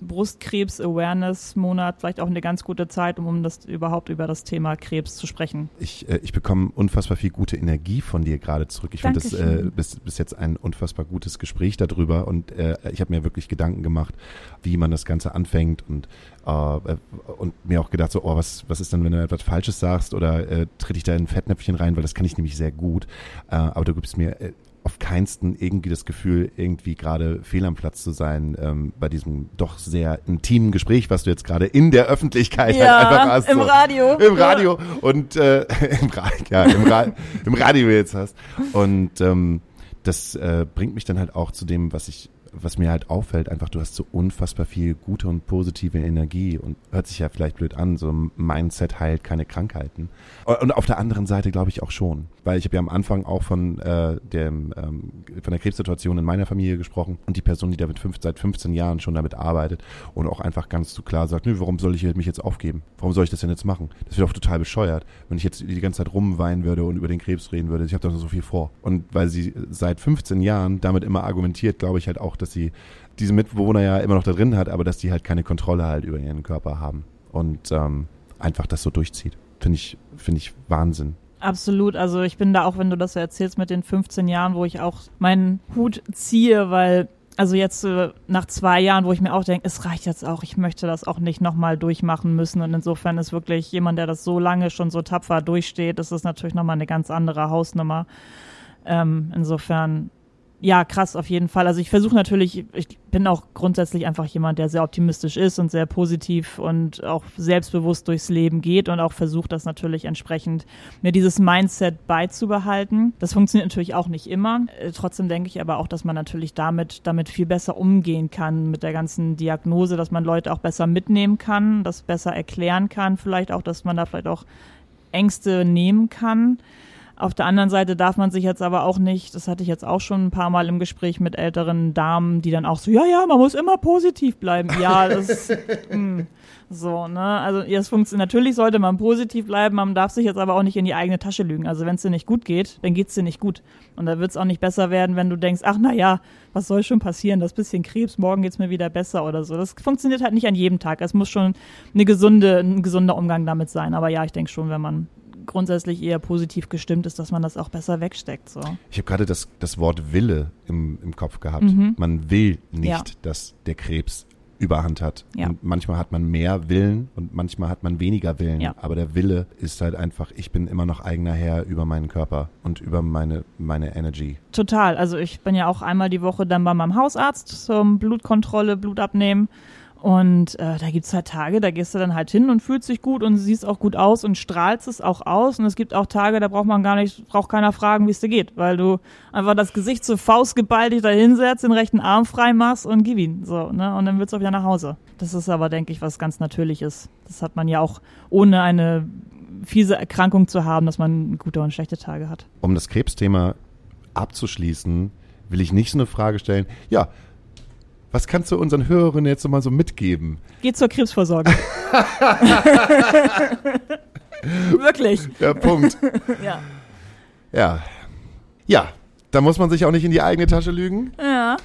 Brustkrebs-Awareness-Monat vielleicht auch eine ganz gute Zeit, um, um das überhaupt über das Thema Krebs zu sprechen.
Ich, äh, ich bekomme unfassbar viel gute Energie von dir gerade zurück. Ich finde das äh, bis, bis jetzt ein unfassbar gutes Gespräch darüber und äh, ich habe mir wirklich Gedanken gemacht, wie man das Ganze anfängt und äh, und mir auch gedacht so, oh, was, was ist denn, wenn du etwas Falsches sagst oder äh, tritt ich da in ein Fettnäpfchen rein, weil das kann ich nämlich sehr gut. Äh, aber du gibst mir äh, auf keinsten irgendwie das Gefühl, irgendwie gerade fehl am Platz zu sein ähm, bei diesem doch sehr intimen Gespräch, was du jetzt gerade in der Öffentlichkeit halt einfach hast.
im
so.
Radio.
Im Radio und äh, im, Ra ja, im, Ra im Radio jetzt hast. Und ähm, das äh, bringt mich dann halt auch zu dem, was ich, was mir halt auffällt, einfach du hast so unfassbar viel gute und positive Energie und hört sich ja vielleicht blöd an, so Mindset heilt keine Krankheiten. Und auf der anderen Seite glaube ich auch schon, weil ich habe ja am Anfang auch von äh, dem ähm, von der Krebssituation in meiner Familie gesprochen und die Person, die damit fünf, seit 15 Jahren schon damit arbeitet und auch einfach ganz so klar sagt, nö, warum soll ich mich jetzt aufgeben? Warum soll ich das denn jetzt machen? Das wäre doch total bescheuert, wenn ich jetzt die ganze Zeit rumweinen würde und über den Krebs reden würde. Ich habe doch so viel vor. Und weil sie seit 15 Jahren damit immer argumentiert, glaube ich halt auch, dass sie diese Mitbewohner ja immer noch da drin hat, aber dass die halt keine Kontrolle halt über ihren Körper haben und ähm, einfach das so durchzieht. Finde ich, finde ich Wahnsinn.
Absolut. Also ich bin da auch, wenn du das so erzählst mit den 15 Jahren, wo ich auch meinen Hut ziehe, weil also jetzt äh, nach zwei Jahren, wo ich mir auch denke, es reicht jetzt auch, ich möchte das auch nicht nochmal durchmachen müssen. Und insofern ist wirklich jemand, der das so lange schon so tapfer durchsteht, das ist natürlich nochmal eine ganz andere Hausnummer. Ähm, insofern, ja, krass auf jeden Fall. Also ich versuche natürlich, ich bin auch grundsätzlich einfach jemand, der sehr optimistisch ist und sehr positiv und auch selbstbewusst durchs Leben geht und auch versucht, das natürlich entsprechend mir dieses Mindset beizubehalten. Das funktioniert natürlich auch nicht immer. Äh, Trotzdem denke ich aber auch, dass man natürlich damit, damit viel besser umgehen kann mit der ganzen Diagnose, dass man Leute auch besser mitnehmen kann, das besser erklären kann, vielleicht auch, dass man da vielleicht auch Ängste nehmen kann. Auf der anderen Seite darf man sich jetzt aber auch nicht, das hatte ich jetzt auch schon ein paar Mal im Gespräch mit älteren Damen, die dann auch so, ja, ja, man muss immer positiv bleiben. Ja, das mh, so, ne? Also es funktioniert. Natürlich sollte man positiv bleiben, man darf sich jetzt aber auch nicht in die eigene Tasche lügen. Also wenn es dir nicht gut geht, dann geht's dir nicht gut. Und da wird's auch nicht besser werden, wenn du denkst, ach na ja, was soll schon passieren? Das bisschen Krebs, morgen geht's mir wieder besser oder so. Das funktioniert halt nicht an jedem Tag. Es muss schon eine gesunde, ein gesunder Umgang damit sein. Aber ja, ich denke schon, wenn man grundsätzlich eher positiv gestimmt ist, dass man das auch besser wegsteckt. So.
Ich habe gerade das, das Wort Wille im, im Kopf gehabt.
Mhm.
Man will nicht,
Ja.
dass der Krebs Überhand hat.
Ja.
Und manchmal hat man mehr Willen und manchmal hat man weniger Willen.
Ja.
Aber der Wille ist halt einfach, ich bin immer noch eigener Herr über meinen Körper und über meine, meine Energy.
Total. Also ich bin ja auch einmal die Woche dann bei meinem Hausarzt zum Blutkontrolle, Blut abnehmen. Und äh, da gibt's halt Tage, da gehst du dann halt hin und fühlst dich gut und siehst auch gut aus und strahlst es auch aus. Und es gibt auch Tage, da braucht man gar nicht, braucht keiner fragen, wie es dir geht, weil du einfach das Gesicht zur Faust geballt dich da hinsetzt, den rechten Arm frei machst und gib ihn. So, ne? Und dann willst du auch wieder nach Hause. Das ist aber, denke ich, was ganz Natürliches. Das hat man ja auch ohne eine fiese Erkrankung zu haben, dass man gute und schlechte Tage hat.
Um das Krebsthema abzuschließen, will ich nicht so eine Frage stellen. Ja, was kannst du unseren Hörerinnen jetzt so mal so mitgeben?
Geht zur Krebsvorsorge. Wirklich.
Ja, Punkt.
Ja.
ja. Ja, da muss man sich auch nicht in die eigene Tasche lügen.
Ja.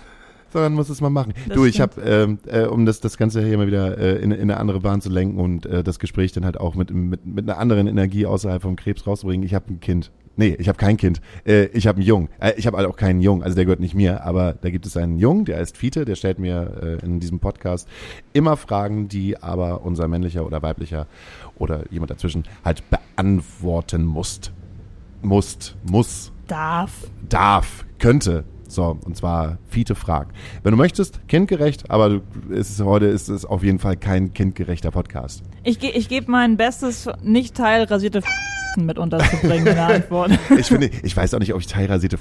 sondern muss es mal machen.
Das
du, ich habe, ähm, äh, um das, das Ganze hier mal wieder äh, in, in eine andere Bahn zu lenken und äh, das Gespräch dann halt auch mit, mit, mit einer anderen Energie außerhalb vom Krebs rauszubringen. Ich habe ein Kind. Nee, ich habe kein Kind. Äh, ich habe einen Jungen. Äh, ich habe auch keinen Jungen, also der gehört nicht mir, aber da gibt es einen Jungen, der heißt Fiete, der stellt mir äh, in diesem Podcast immer Fragen, die aber unser männlicher oder weiblicher oder jemand dazwischen halt beantworten muss. Muss, muss,
Darf.
darf, könnte. So, und zwar Fiete fragt. Wenn du möchtest, kindgerecht, aber es ist, heute ist es auf jeden Fall kein kindgerechter Podcast.
Ich, ge ich gebe mein Bestes, nicht teilrasierte mit unterzubringen in der Antwort.
Ich finde, ich weiß auch nicht, ob ich teilrasierte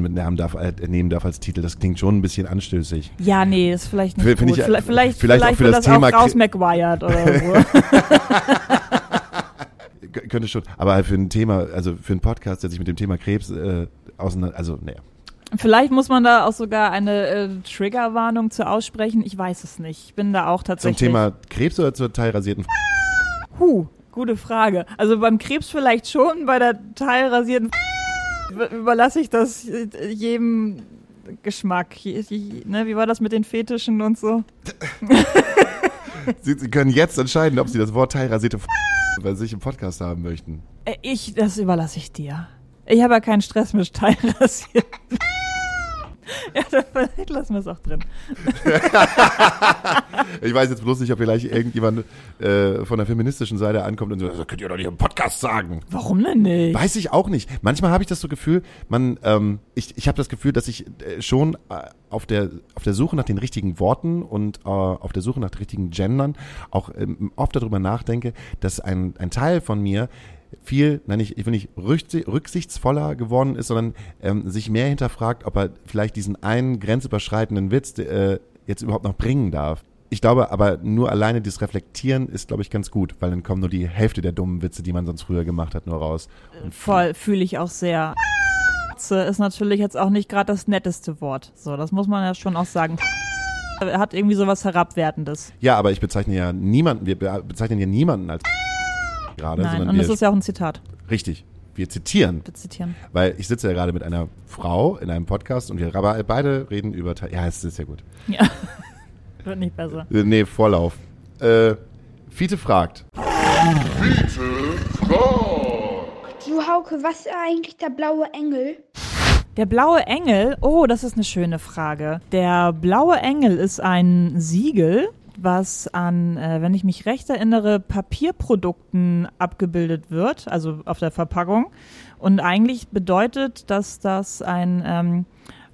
mit Namen darf, äh, nehmen darf als Titel. Das klingt schon ein bisschen anstößig.
Ja, nee, ist vielleicht nicht
Find
gut.
ich,
vielleicht, vielleicht,
vielleicht auch für das
das
Thema
auch raus McGuired oder so.
Könnte schon, aber halt für ein Thema, also für einen Podcast, der sich mit dem Thema Krebs äh, auseinander, also naja.
Vielleicht muss man da auch sogar eine äh, Triggerwarnung zu aussprechen. Ich weiß es nicht. Ich bin da auch
Zum
tatsächlich.
Thema Krebs oder zur teilrasierten
Huh, gute Frage. Also beim Krebs vielleicht schon, bei der teilrasierten überlasse ich das jedem Geschmack. Ne, wie war das mit den Fetischen und so?
Sie, Sie können jetzt entscheiden, ob Sie das Wort teilrasierte bei sich im Podcast haben möchten.
Äh, Ich, das überlasse ich dir. Ich habe ja keinen Stress mit teilrasiert. ja, dann vielleicht lassen wir es auch drin.
Ich weiß jetzt bloß nicht, ob vielleicht irgendjemand äh, von der feministischen Seite ankommt und so, das könnt ihr doch nicht im Podcast sagen.
Warum denn nicht?
Weiß ich auch nicht. Manchmal habe ich das so Gefühl, man, ähm, ich, ich habe das Gefühl, dass ich äh, schon äh, auf der auf der Suche nach den richtigen Worten und äh, auf der Suche nach den richtigen Gendern auch ähm, oft darüber nachdenke, dass ein, ein Teil von mir viel, nein, ich, ich will nicht rücksi- rücksichtsvoller geworden ist, sondern ähm, sich mehr hinterfragt, ob er vielleicht diesen einen grenzüberschreitenden Witz äh, jetzt überhaupt noch bringen darf. Ich glaube aber nur alleine dieses Reflektieren ist, glaube ich, ganz gut, weil dann kommen nur die Hälfte der dummen Witze, die man sonst früher gemacht hat, nur raus. Und
Voll, fühle ich auch sehr. Ist natürlich jetzt auch nicht gerade das netteste Wort. So, das muss man ja schon auch sagen. Er hat irgendwie sowas Herabwertendes.
Ja, aber ich bezeichne ja niemanden, wir be- bezeichnen ja niemanden als gerade,
Nein, und
wir,
das ist ja auch ein Zitat.
richtig, wir zitieren,
Wir zitieren.
weil ich sitze ja gerade mit einer Frau in einem Podcast und wir beide reden über, ja, es ist ja gut.
Ja. Wird nicht besser.
Äh, Nee, Vorlauf. Äh, Fiete fragt,
Du Hauke, was ist eigentlich der blaue Engel?
Der blaue Engel, oh, das ist eine schöne Frage. Der blaue Engel ist ein Siegel, was an, äh, wenn ich mich recht erinnere, Papierprodukten abgebildet wird, also auf der Verpackung. Und eigentlich bedeutet, dass das ein ähm,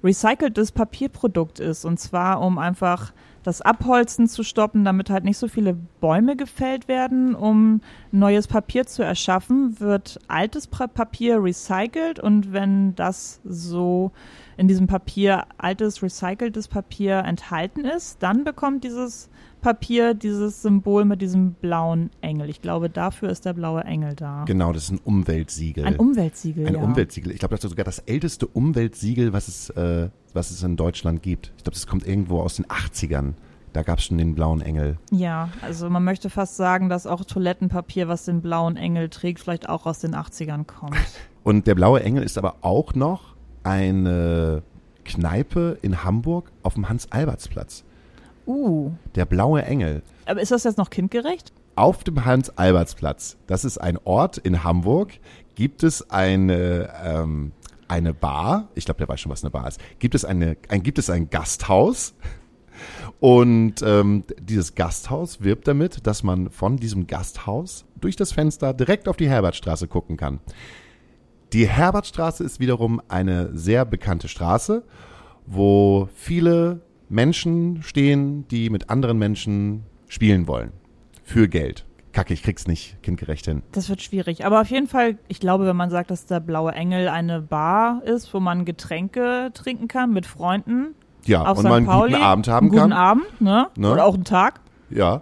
recyceltes Papierprodukt ist. Und zwar, um einfach das Abholzen zu stoppen, damit halt nicht so viele Bäume gefällt werden, um neues Papier zu erschaffen, wird altes Pa- Papier recycelt und wenn das so in diesem Papier altes recyceltes Papier enthalten ist, dann bekommt dieses Papier dieses Symbol mit diesem blauen Engel. Ich glaube, dafür ist der blaue Engel da.
genau, das ist ein Umweltsiegel.
Ein Umweltsiegel,
Ein
ja.
Umweltsiegel. Ich glaube, das ist sogar das älteste Umweltsiegel, was es, äh, was es in Deutschland gibt. Ich glaube, das kommt irgendwo aus den 80ern. Da gab es schon den blauen Engel.
Ja, also man möchte fast sagen, dass auch Toilettenpapier, was den blauen Engel trägt, vielleicht auch aus den 80ern kommt.
Und der blaue Engel ist aber auch noch eine Kneipe in Hamburg auf dem Hans-Alberts-Platz.
Uh,
Der blaue Engel.
aber ist das jetzt noch kindgerecht?
Auf dem Hans-Alberts-Platz, das ist ein Ort in Hamburg, gibt es eine, ähm, eine Bar, ich glaube, der weiß schon, was eine Bar ist, gibt es, eine, ein, gibt es ein Gasthaus und ähm, dieses Gasthaus wirbt damit, dass man von diesem Gasthaus durch das Fenster direkt auf die Herbertstraße gucken kann. Die Herbertstraße ist wiederum eine sehr bekannte Straße, wo viele Menschen stehen, die mit anderen Menschen spielen wollen. Für Geld. Kacke, ich krieg's nicht kindgerecht hin.
Das wird schwierig. Aber auf jeden Fall, ich glaube, wenn man sagt, dass der blaue Engel eine Bar ist, wo man Getränke trinken kann mit Freunden
Ja,
auf
und
St.
mal einen
Pauli,
guten Abend haben
einen guten
kann.
Abend, ne?
Ne?
Oder auch einen Tag,
Ja,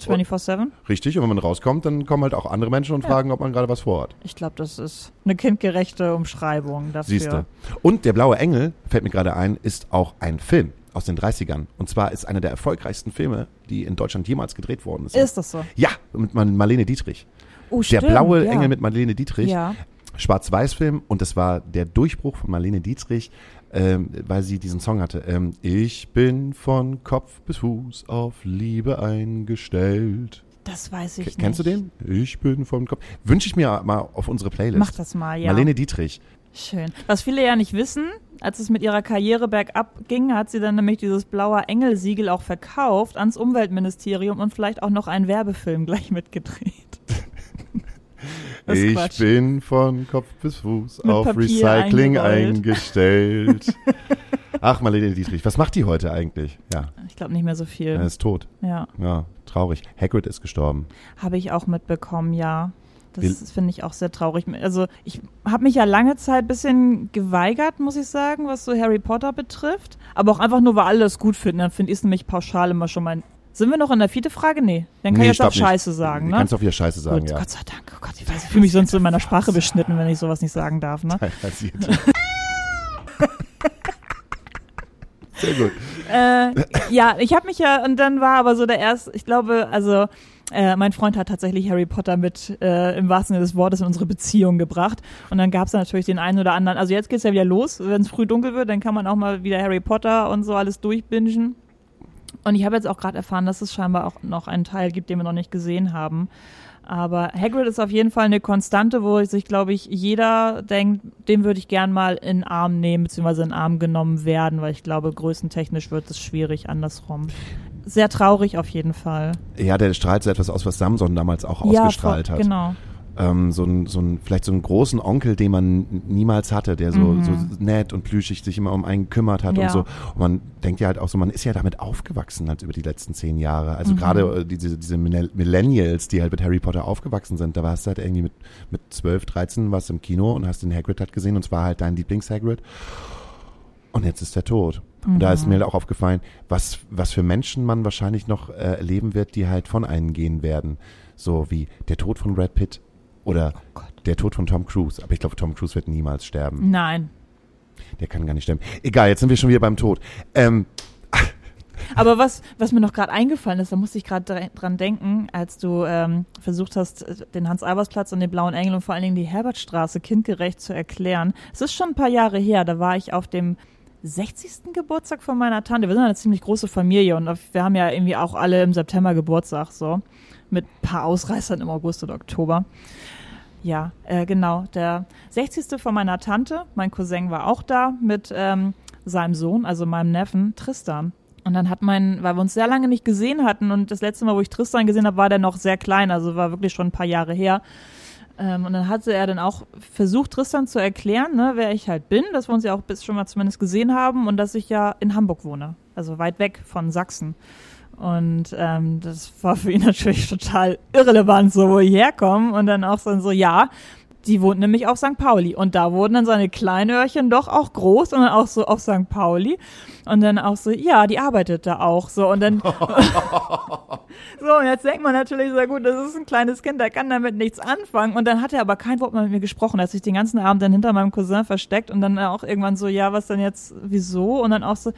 24-7.
richtig. Und wenn man rauskommt, dann kommen halt auch andere Menschen und fragen, ob man gerade was vorhat.
Ich glaube, das ist eine kindgerechte Umschreibung dafür.
Siehste. Und der blaue Engel, fällt mir gerade ein, ist auch ein Film aus den 30ern. Und zwar ist einer der erfolgreichsten Filme, die in Deutschland jemals gedreht worden ist.
Ist das so?
Ja, mit Mar- Marlene Dietrich.
Oh,
Der
stimmt,
blaue
ja.
Engel mit Marlene Dietrich.
Ja.
Schwarz-Weiß-Film und das war der Durchbruch von Marlene Dietrich, ähm, weil sie diesen Song hatte. Ähm, ich bin von Kopf bis Fuß auf Liebe eingestellt.
Das weiß ich nicht.
Kennst du den? Ich bin vom Kopf. Wünsche ich mir mal auf unsere Playlist.
Mach das mal, ja.
Marlene Dietrich.
Schön. Was viele ja nicht wissen, als es mit ihrer Karriere bergab ging, hat sie dann nämlich dieses blauer Engel-Siegel auch verkauft ans Umweltministerium und vielleicht auch noch einen Werbefilm gleich mitgedreht. Das
Ich
Quatsch.
bin von Kopf bis Fuß
Mit
auf
Papier
Recycling eingestellt. Ach, Marlene Dietrich, was macht die heute eigentlich? Ja,
Ich glaube nicht mehr so
er
viel.
ist tot.
Ja,
Ja, traurig. Hagrid ist gestorben.
habe ich auch mitbekommen, ja. Das finde ich auch sehr traurig. Also ich habe mich ja lange Zeit ein bisschen geweigert, muss ich sagen, was so Harry Potter betrifft. Aber auch einfach nur, weil alle das gut finden. Dann finde ich es nämlich pauschal immer schon mal. Sind wir noch in der vierte Frage? Nee. Dann kann
Nee,
ich jetzt auch
nicht.
Scheiße sagen,
Du
ne?
kannst auch wieder Scheiße sagen,
Gut,
ja.
Gott sei Dank. Oh Gott, ich weiß, ich fühle mich sonst so in meiner Sprache beschnitten, wenn ich sowas nicht sagen darf, ne?
Passiert. Sehr gut.
äh, ja, ich habe mich ja, und dann war aber so der erste, ich glaube, also äh, mein Freund hat tatsächlich Harry Potter mit äh, im wahrsten Sinne des Wortes in unsere Beziehung gebracht. Und dann gab es natürlich den einen oder anderen, also jetzt geht's ja wieder los, wenn es früh dunkel wird, dann kann man auch mal wieder Harry Potter und so alles durchbingen. Und ich habe jetzt auch gerade erfahren, dass es scheinbar auch noch einen Teil gibt, den wir noch nicht gesehen haben. Aber Hagrid ist auf jeden Fall eine Konstante, wo sich, glaube ich, jeder denkt, den würde ich gern mal in den Arm nehmen, beziehungsweise in den Arm genommen werden, weil ich glaube, größentechnisch wird es schwierig andersrum. Sehr traurig auf jeden Fall.
Ja, der strahlt so etwas aus, was Samson damals auch ausgestrahlt
ja,
hat.
Genau.
Ähm, so ein, so ein, vielleicht so einen großen Onkel, den man niemals hatte, der so,
Mhm.
so nett und plüschig sich immer um einen gekümmert hat
Ja.
und so. Und man denkt ja halt auch so, man ist ja damit aufgewachsen halt über die letzten zehn Jahre. Also
Mhm.
gerade äh, diese, diese Millenn- Millennials, die halt mit Harry Potter aufgewachsen sind, da warst du halt irgendwie mit, mit 12, 13 warst du im Kino und hast den Hagrid halt gesehen und zwar halt dein Lieblings-Hagrid. Und jetzt ist er tot. Und da
Mhm.
ist mir halt auch aufgefallen, was, was für Menschen man wahrscheinlich noch äh, erleben wird, die halt von einem gehen werden. So wie der Tod von Brad Pitt oder
Oh Gott.
der Tod von Tom Cruise. Aber ich glaube, Tom Cruise wird niemals sterben.
Nein.
Der kann gar nicht sterben. Egal, jetzt sind wir schon wieder beim Tod. Ähm,
Aber was, was mir noch gerade eingefallen ist, da musste ich gerade dra- dran denken, als du ähm, versucht hast, den Hans-Albers-Platz und den Blauen Engel und vor allen Dingen die Herbertstraße kindgerecht zu erklären. Es ist schon ein paar Jahre her, da war ich auf dem 60. Geburtstag von meiner Tante. Wir sind eine ziemlich große Familie und wir haben ja irgendwie auch alle im September Geburtstag, so. Mit ein paar Ausreißern im August oder Oktober. Ja, äh, genau. Der 60. von meiner Tante, mein Cousin war auch da mit ähm, seinem Sohn, also meinem Neffen Tristan. Und dann hat mein, weil wir uns sehr lange nicht gesehen hatten und das letzte Mal, wo ich Tristan gesehen habe, war der noch sehr klein, also war wirklich schon ein paar Jahre her. Ähm, und dann hatte er dann auch versucht, Tristan zu erklären, ne, wer ich halt bin, dass wir uns ja auch bis schon mal zumindest gesehen haben und dass ich ja in Hamburg wohne, also weit weg von Sachsen. Und ähm, das war für ihn natürlich total irrelevant, so wo ich herkomme. Und dann auch so, so ja, die wohnt nämlich auf St. Pauli. Und da wurden dann seine Kleinöhrchen doch auch groß und dann auch so auf St. Pauli. Und dann auch so, ja, die arbeitet da auch so. Und dann, so, und jetzt denkt man natürlich so, gut, das ist ein kleines Kind, der kann damit nichts anfangen. Und dann hat er aber kein Wort mehr mit mir gesprochen. Er hat sich den ganzen Abend dann hinter meinem Cousin versteckt und dann auch irgendwann so, ja, was denn jetzt, wieso? Und dann auch so,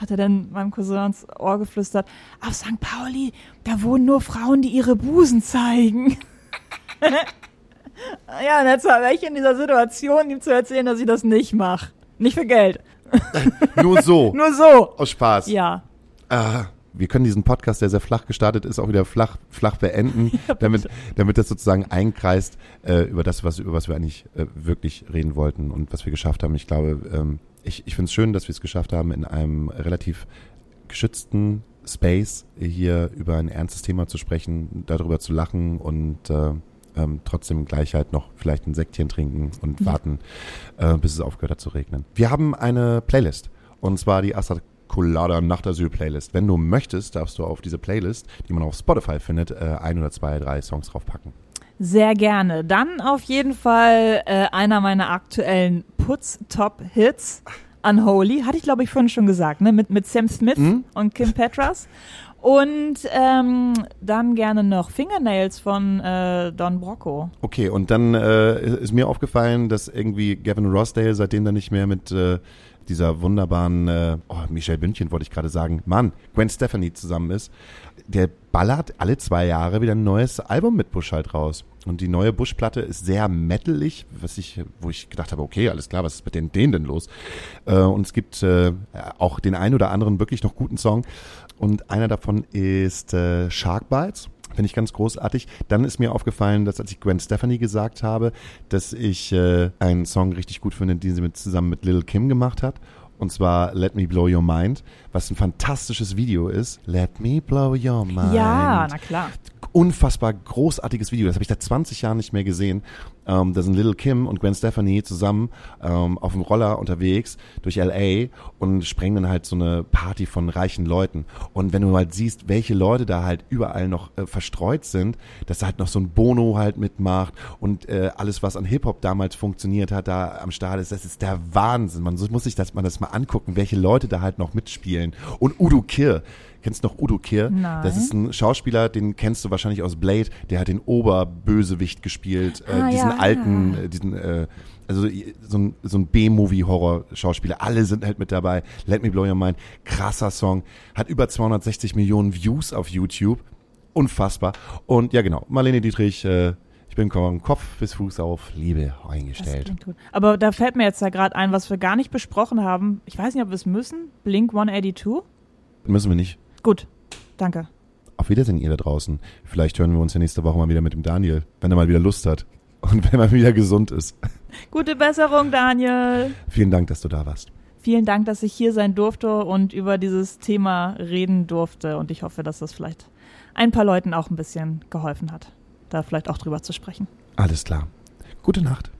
hat er dann meinem Cousin ins Ohr geflüstert, auf St. Pauli, da wohnen nur Frauen, die ihre Busen zeigen. ja, und jetzt war ich in dieser Situation, ihm zu erzählen, dass ich das nicht mache. Nicht für Geld.
nur so,
Nur so.
aus Spaß.
Ja.
Ah, wir können diesen Podcast, der sehr flach gestartet ist, auch wieder flach, flach beenden, damit, damit das sozusagen einkreist äh, über das, was, über was wir eigentlich äh, wirklich reden wollten und was wir geschafft haben. Ich glaube, ähm, ich, ich finde es schön, dass wir es geschafft haben, in einem relativ geschützten Space hier über ein ernstes Thema zu sprechen, darüber zu lachen und äh, ähm, trotzdem gleich halt noch vielleicht ein Säckchen trinken und
Ja.
warten, äh, bis es aufgehört hat zu regnen. Wir haben eine Playlist und zwar die Astra Colada Nachtasyl Playlist. Wenn du möchtest, darfst du auf diese Playlist, die man auf Spotify findet, äh, ein oder zwei, drei Songs draufpacken.
Sehr gerne. Dann auf jeden Fall äh, einer meiner aktuellen Putz-Top-Hits, Unholy. Hatte ich, glaube ich, vorhin schon gesagt, ne? Mit, mit Sam Smith
Mhm.
und Kim Petras. Und ähm, dann gerne noch Fingernails von äh, Don Brocco.
Okay, und dann äh, ist mir aufgefallen, dass irgendwie Gavin Rossdale seitdem dann nicht mehr mit äh, dieser wunderbaren, äh, oh, Michelle Bündchen wollte ich gerade sagen, Mann, Gwen Stefani zusammen ist. Der ballert alle zwei Jahre wieder ein neues Album mit Bush halt raus. Und die neue Bush-Platte ist sehr metalig, was ich, wo ich gedacht habe, okay, alles klar, was ist mit den, denen denn los? Äh, und es gibt äh, auch den einen oder anderen wirklich noch guten Song. Und einer davon ist äh, Shark Bites. Finde ich ganz großartig. Dann ist mir aufgefallen, dass als ich Gwen Stefani gesagt habe, dass ich äh, einen Song richtig gut finde, den sie mit, zusammen mit Lil Kim gemacht hat. Und zwar Let Me Blow Your Mind, was ein fantastisches Video ist. Let Me Blow Your Mind.
Ja, na klar.
Unfassbar großartiges Video. Das habe ich seit 20 Jahren nicht mehr gesehen. Ähm, da sind Little Kim und Gwen Stefani zusammen ähm, auf dem Roller unterwegs durch LA und sprengen dann halt so eine Party von reichen Leuten. Und wenn du halt siehst, welche Leute da halt überall noch äh, verstreut sind, dass da halt noch so ein Bono halt mitmacht und äh, alles, was an Hip-Hop damals funktioniert hat, da am Start ist, das ist der Wahnsinn. Man muss sich das, man das mal angucken, welche Leute da halt noch mitspielen. Und Udo Kirr. Kennst du noch Udo Kier?
Nein.
Das ist ein Schauspieler, den kennst du wahrscheinlich aus Blade. Der hat den Oberbösewicht gespielt, äh,
Ah,
diesen
ja.
alten, äh, diesen, äh, also so ein, so ein B-Movie-Horror-Schauspieler. Alle sind halt mit dabei. Let Me Blow Your Mind, krasser Song, hat über 260 Millionen Views auf YouTube. Unfassbar. Und ja, genau, Marlene Dietrich, äh, ich bin Kopf bis Fuß auf Liebe eingestellt.
Aber da fällt mir jetzt ja gerade ein, was wir gar nicht besprochen haben. Ich weiß nicht, ob wir es müssen. Blink 182?
Müssen wir nicht.
Gut, danke.
Auf Wiedersehen, ihr da draußen. Vielleicht hören wir uns ja nächste Woche mal wieder mit dem Daniel, wenn er mal wieder Lust hat. Und wenn er wieder gesund ist.
Gute Besserung, Daniel.
Vielen Dank, dass du da warst.
Vielen Dank, dass ich hier sein durfte und über dieses Thema reden durfte. Und ich hoffe, dass das vielleicht ein paar Leuten auch ein bisschen geholfen hat, da vielleicht auch drüber zu sprechen.
Alles klar. Gute Nacht.